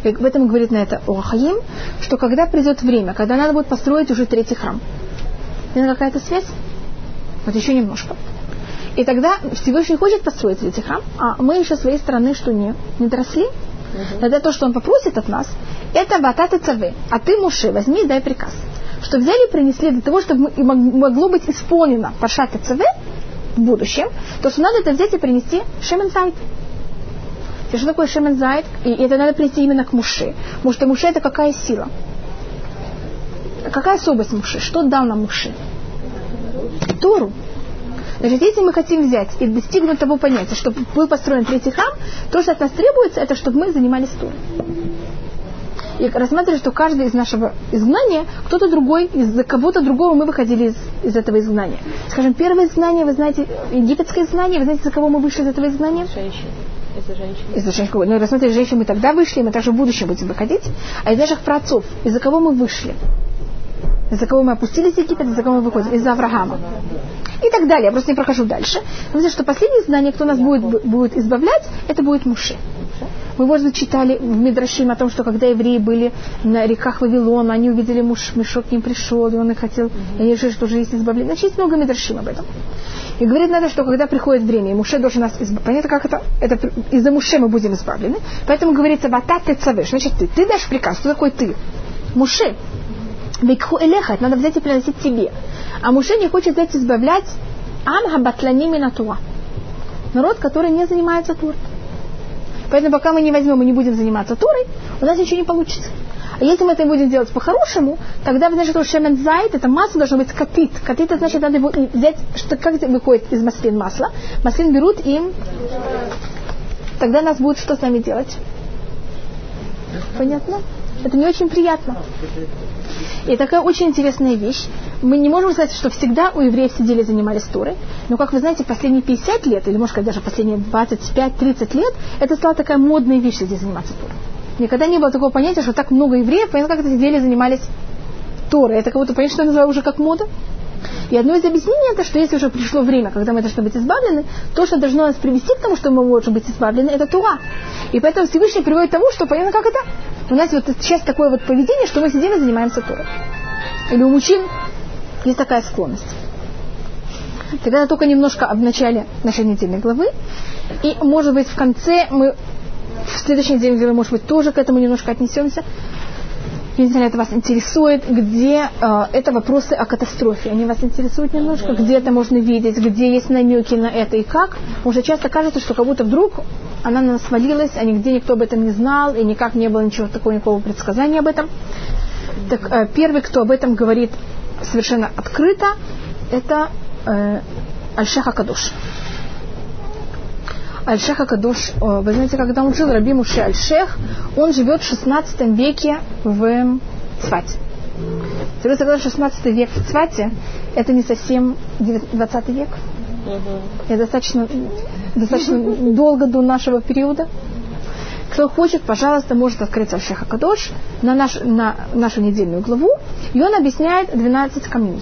И в этом говорит на это Орахаим, что когда придет время, когда надо будет построить уже третий храм. Это какая-то связь? Вот еще немножко. И тогда Всевышний хочет построить третий храм, а мы еще своей стороны что не, не доросли. Угу. Тогда то, что он попросит от нас, это бататы цавы. А ты, Муше, возьми дай приказ. Что взяли и принесли для того, чтобы могло быть исполнено пашаты цавы в будущем, то, что надо это взять и принести шемензайт. И что такое шемензайт? И это надо принести именно к Муше. Потому что Муше это какая сила? Какая особость Муше? Что дал нам Муше? Тору. Значит, если мы хотим взять и достигнуть того понятия, чтобы был построен третий храм, то, что от нас требуется, это чтобы мы занимались Торой. И рассматривали, что каждый из нашего изгнания, кто-то другой, из-за кого-то другого мы выходили из, из этого изгнания. Скажем, первое изгнание, вы знаете, египетское изгнание, вы знаете, за кого мы вышли из этого изгнания? Женщин. Из-за женщин. Из-за женщин. Ну, рассмотрели женщин мы тогда вышли, мы также в будущем будем выходить. А из наших праотцов, из-за кого мы вышли? Из-за кого мы опустились в Египет, из-за кого мы выходим? Из-за Авраама и так далее. Я просто не прохожу дальше. Потому что последнее знание, кто нас будет, будет избавлять, это будет Муше. Мы, может быть, читали в Мидрашим о том, что когда евреи были на реках Вавилона, они увидели муж, мешок к ним пришел, и он их хотел, и они решили, что уже есть избавление. Значит, есть много Мидрашим об этом. И говорит надо, что когда приходит время, и Муше должен нас избавить. Понятно, как это? это из-за Муше мы будем избавлены. Поэтому говорится, вата ты цавеш. Значит, ты. Ты дашь приказ. Кто такой ты? Муше. Викху элеха. Это надо взять и приносить тебе. А Муше не хочет взять избавлять Ам хабатлани минатуа. Народ, который не занимается Турой. Поэтому пока мы не возьмем и не будем заниматься Турой, у нас ничего не получится. А если мы это будем делать по-хорошему, тогда, значит, что шемен зайт, это масло должно быть катит. Катит, это значит, надо взять, что, как выходит из маслин масло. Маслин берут им, тогда нас будет что с нами делать? Понятно? Это не очень приятно. И такая очень интересная вещь. Мы не можем сказать, что всегда у евреев сидели и занимались Торой. Но, как вы знаете, последние 50 лет, или, может сказать, даже последние 25-30 лет, это стала такая модная вещь, сидеть заниматься Торой. Никогда не было такого понятия, что так много евреев, понятно, как это сидели и занимались Торой. Это кого-то, понятно, что я называю уже как мода. И одно из объяснений это, что если уже пришло время, когда мы должны быть избавлены, то, что должно нас привести к тому, что мы можем быть избавлены, это Тура. И поэтому Всевышний приводит к тому, что понятно, как это? У нас вот сейчас такое вот поведение, что мы сидим и занимаемся Торой. Или у мужчин есть такая склонность. Тогда только немножко в начале нашей недельной главы. И, может быть, в конце мы в следующей недельной главе, может быть, тоже к этому немножко отнесемся. Я не знаю, это вас интересует, где э, это вопросы о катастрофе. Они вас интересуют немножко, где это можно видеть, где есть намеки на это и как. Уже часто кажется, что как будто вдруг она на нас свалилась, а нигде никто об этом не знал, и никак не было ничего такого, никакого предсказания об этом. Так э, первый, кто об этом говорит совершенно открыто, это э, Аль-Шаха Кадуш. Аль-Шех Кадуш, вы знаете, когда он жил, Раби Муше Аль-Шех, он живет в 16 веке в. Теперь тогда 16 век в Цвате, это не совсем 20 век. Это достаточно, достаточно долго до нашего периода. Кто хочет, пожалуйста, может открыть Аль-Шеха Кадош на, наш, на нашу недельную главу, и он объясняет 12 камней.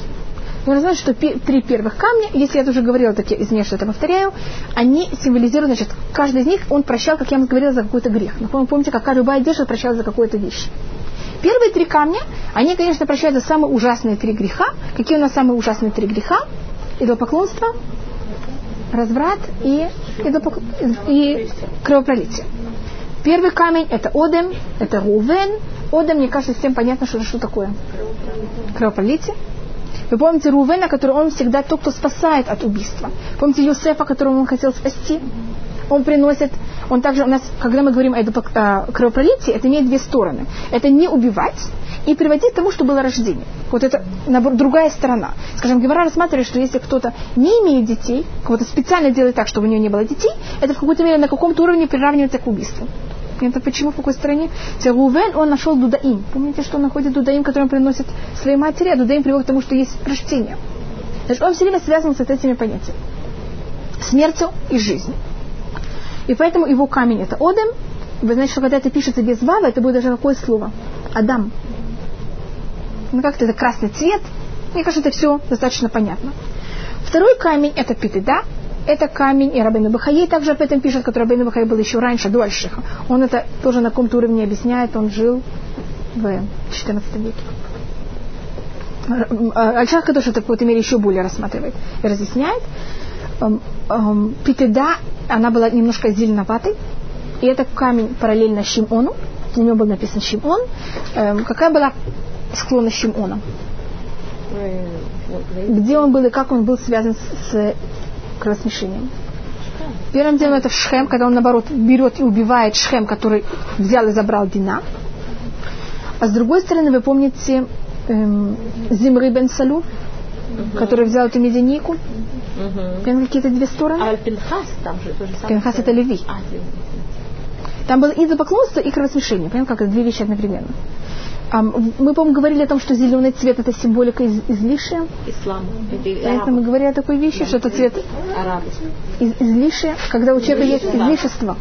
Нужно знать, что три первых камня, если я уже говорила, так извиняюсь, что это повторяю, они символизируют, значит, каждый из них, он прощал, как я вам говорила, за какой-то грех. Напомню, помните, какая любая одежда прощала за какую-то вещь. Первые три камня, они, конечно, прощают за самые ужасные три греха. Какие у нас самые ужасные три греха? Идолопоклонство, разврат и, идолопок... и кровопролитие. Первый камень – это Одем, это Рувен. Одем, мне кажется, всем понятно, что что такое. Кровопролитие. Вы помните Рувена, который он всегда тот, кто спасает от убийства. Помните Юсефа, которого он хотел спасти? Он приносит, он также у нас, когда мы говорим о кровопролитии, это имеет две стороны. Это не убивать и приводить к тому, что было рождение. Вот это другая сторона. Скажем, Гевара рассматривает, что если кто-то не имеет детей, кого-то специально делает так, чтобы у него не было детей, это в какой-то мере на каком-то уровне приравнивается к убийству. Это почему, в какой стране? Рувен, он нашел Дудаим. Помните, что он находит Дудаим, который он приносит своей матери, а Дудаим приводит к тому, что есть рождение. Значит, он все время связан с этими понятиями. смертью и жизнью. И поэтому его камень это Одем. Вы знаете, что когда это пишется без вава, это будет даже какое слово? Адам. Ну как-то это красный цвет. Мне кажется, это все достаточно понятно. Второй камень это Питыда. Это камень, и Рабейну Бахаей также об этом пишет, который Рабейну Бахаей был еще раньше, до Альшиха. Он это тоже на каком-то уровне объясняет, он жил в 14 веке. Альшах тоже это в какой-то мере еще более рассматривает и разъясняет. Эм, Питеда, она была немножко зеленоватой, и это камень параллельно Шимону, на нем был написан Шимон. Эм, какая была склонность Шимона? Где он был и как он был связан с, с кровосмешением? Первым делом это Шхем, когда он наоборот берет и убивает Шхем, который взял и забрал Дина. А с другой стороны, вы помните эм, Зимры бен угу. который взял эту медянику? Угу. Какие-то две стороны? А Пинхас там же тоже самое. Пинхас это Леви. А, там было и запоклонство, и кровосмешение. Понимаете, как это две вещи одновременно. Мы, по-моему, говорили о том, что зеленый цвет это символика из, излишия. Ислам. Поэтому мы говорили о такой вещи, что это цвет из, излишия, когда у человека есть излишество.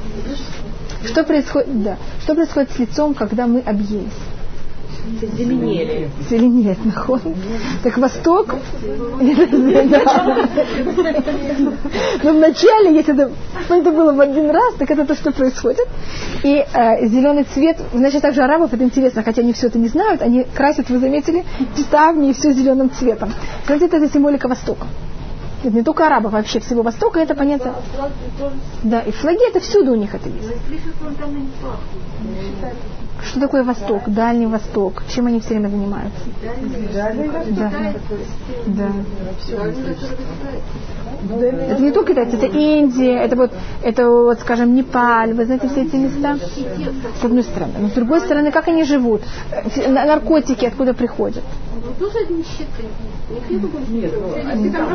Что происходит, да, что происходит с лицом, когда мы объелись? Зеленеет. Зеленеет, нахон. Так Восток. Но вначале, если это, ну, это было в один раз, так это то, что происходит. И э, зеленый цвет, значит, также арабов это интересно, хотя они все это не знают, они красят, вы заметили, ставни и все зеленым цветом. Кстати, это символика Востока. Это не только арабов, вообще всего Востока, это понятно. Да, и флаги это всюду у них это есть. Что такое Восток, Дальний Восток? Чем они все время занимаются? Да. да. Это не только китайцы, это Индия, это вот, это вот, скажем, Непаль, вы знаете все эти места? С одной стороны. Но с другой стороны, как они живут? Наркотики откуда приходят?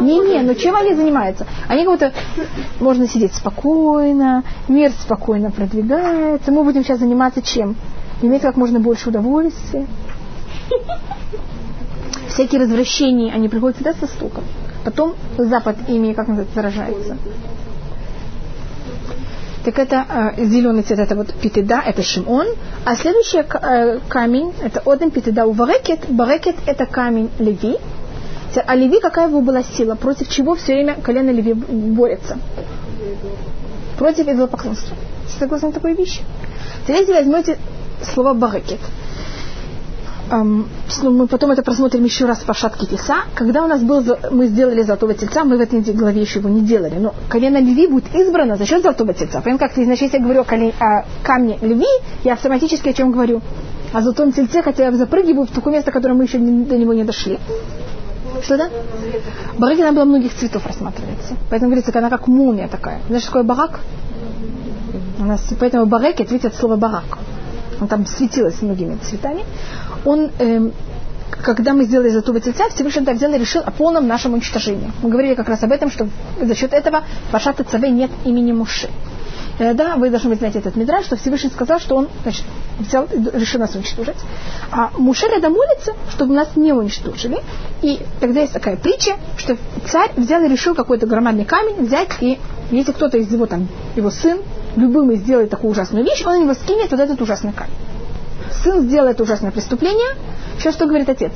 Не-не, но чем они занимаются? Они как будто можно сидеть спокойно, мир спокойно продвигается. Мы будем сейчас заниматься чем? Иметь как можно больше удовольствия. Всякие развращения, они приходят всегда со стуком. Потом Запад ими, как называется, заражается. Так это э, зеленый цвет, это вот питеда, это Шимон. А следующий э, камень, это Оден питеда у Барекет. Барекет это камень Леви. А Леви, какая его была сила? Против чего все время колено Леви борется? Против идолопоклонства. Согласны на такой вещи? Теперь если возьмете слово барекет. Um, ну, мы потом это просмотрим еще раз по шатке теса. Когда у нас был, мы сделали золотого тельца, мы в этой главе еще его не делали. Но колено Леви будет избрано за счет золотого тельца. Понимаете, как значит, если я говорю о, колен, о камне Леви, я автоматически о чем говорю? О золотом тельце, хотя я запрыгиваю в такое место, которое мы еще до него не дошли. Что да? Барак она была многих цветов рассматривается. Поэтому говорится, она как мумия такая. Знаешь, что барак? У нас, поэтому барекет, видите, от слова барак он там светилось многими цветами, он, эм, когда мы сделали золотого тельца, Всевышний так взял и решил о полном нашем уничтожении. Мы говорили как раз об этом, что за счет этого Пашата Цаве нет имени Муши. Э, да, вы должны знать этот мидраж, что Всевышний сказал, что он значит, взял, решил нас уничтожить. А Муше рядом молится, чтобы нас не уничтожили. И тогда есть такая притча, что царь взял и решил какой-то громадный камень взять, и если кто-то из его, там, его сын, любым и сделает такую ужасную вещь, он его скинет вот этот ужасный камень. Сын сделает ужасное преступление. Сейчас что говорит отец?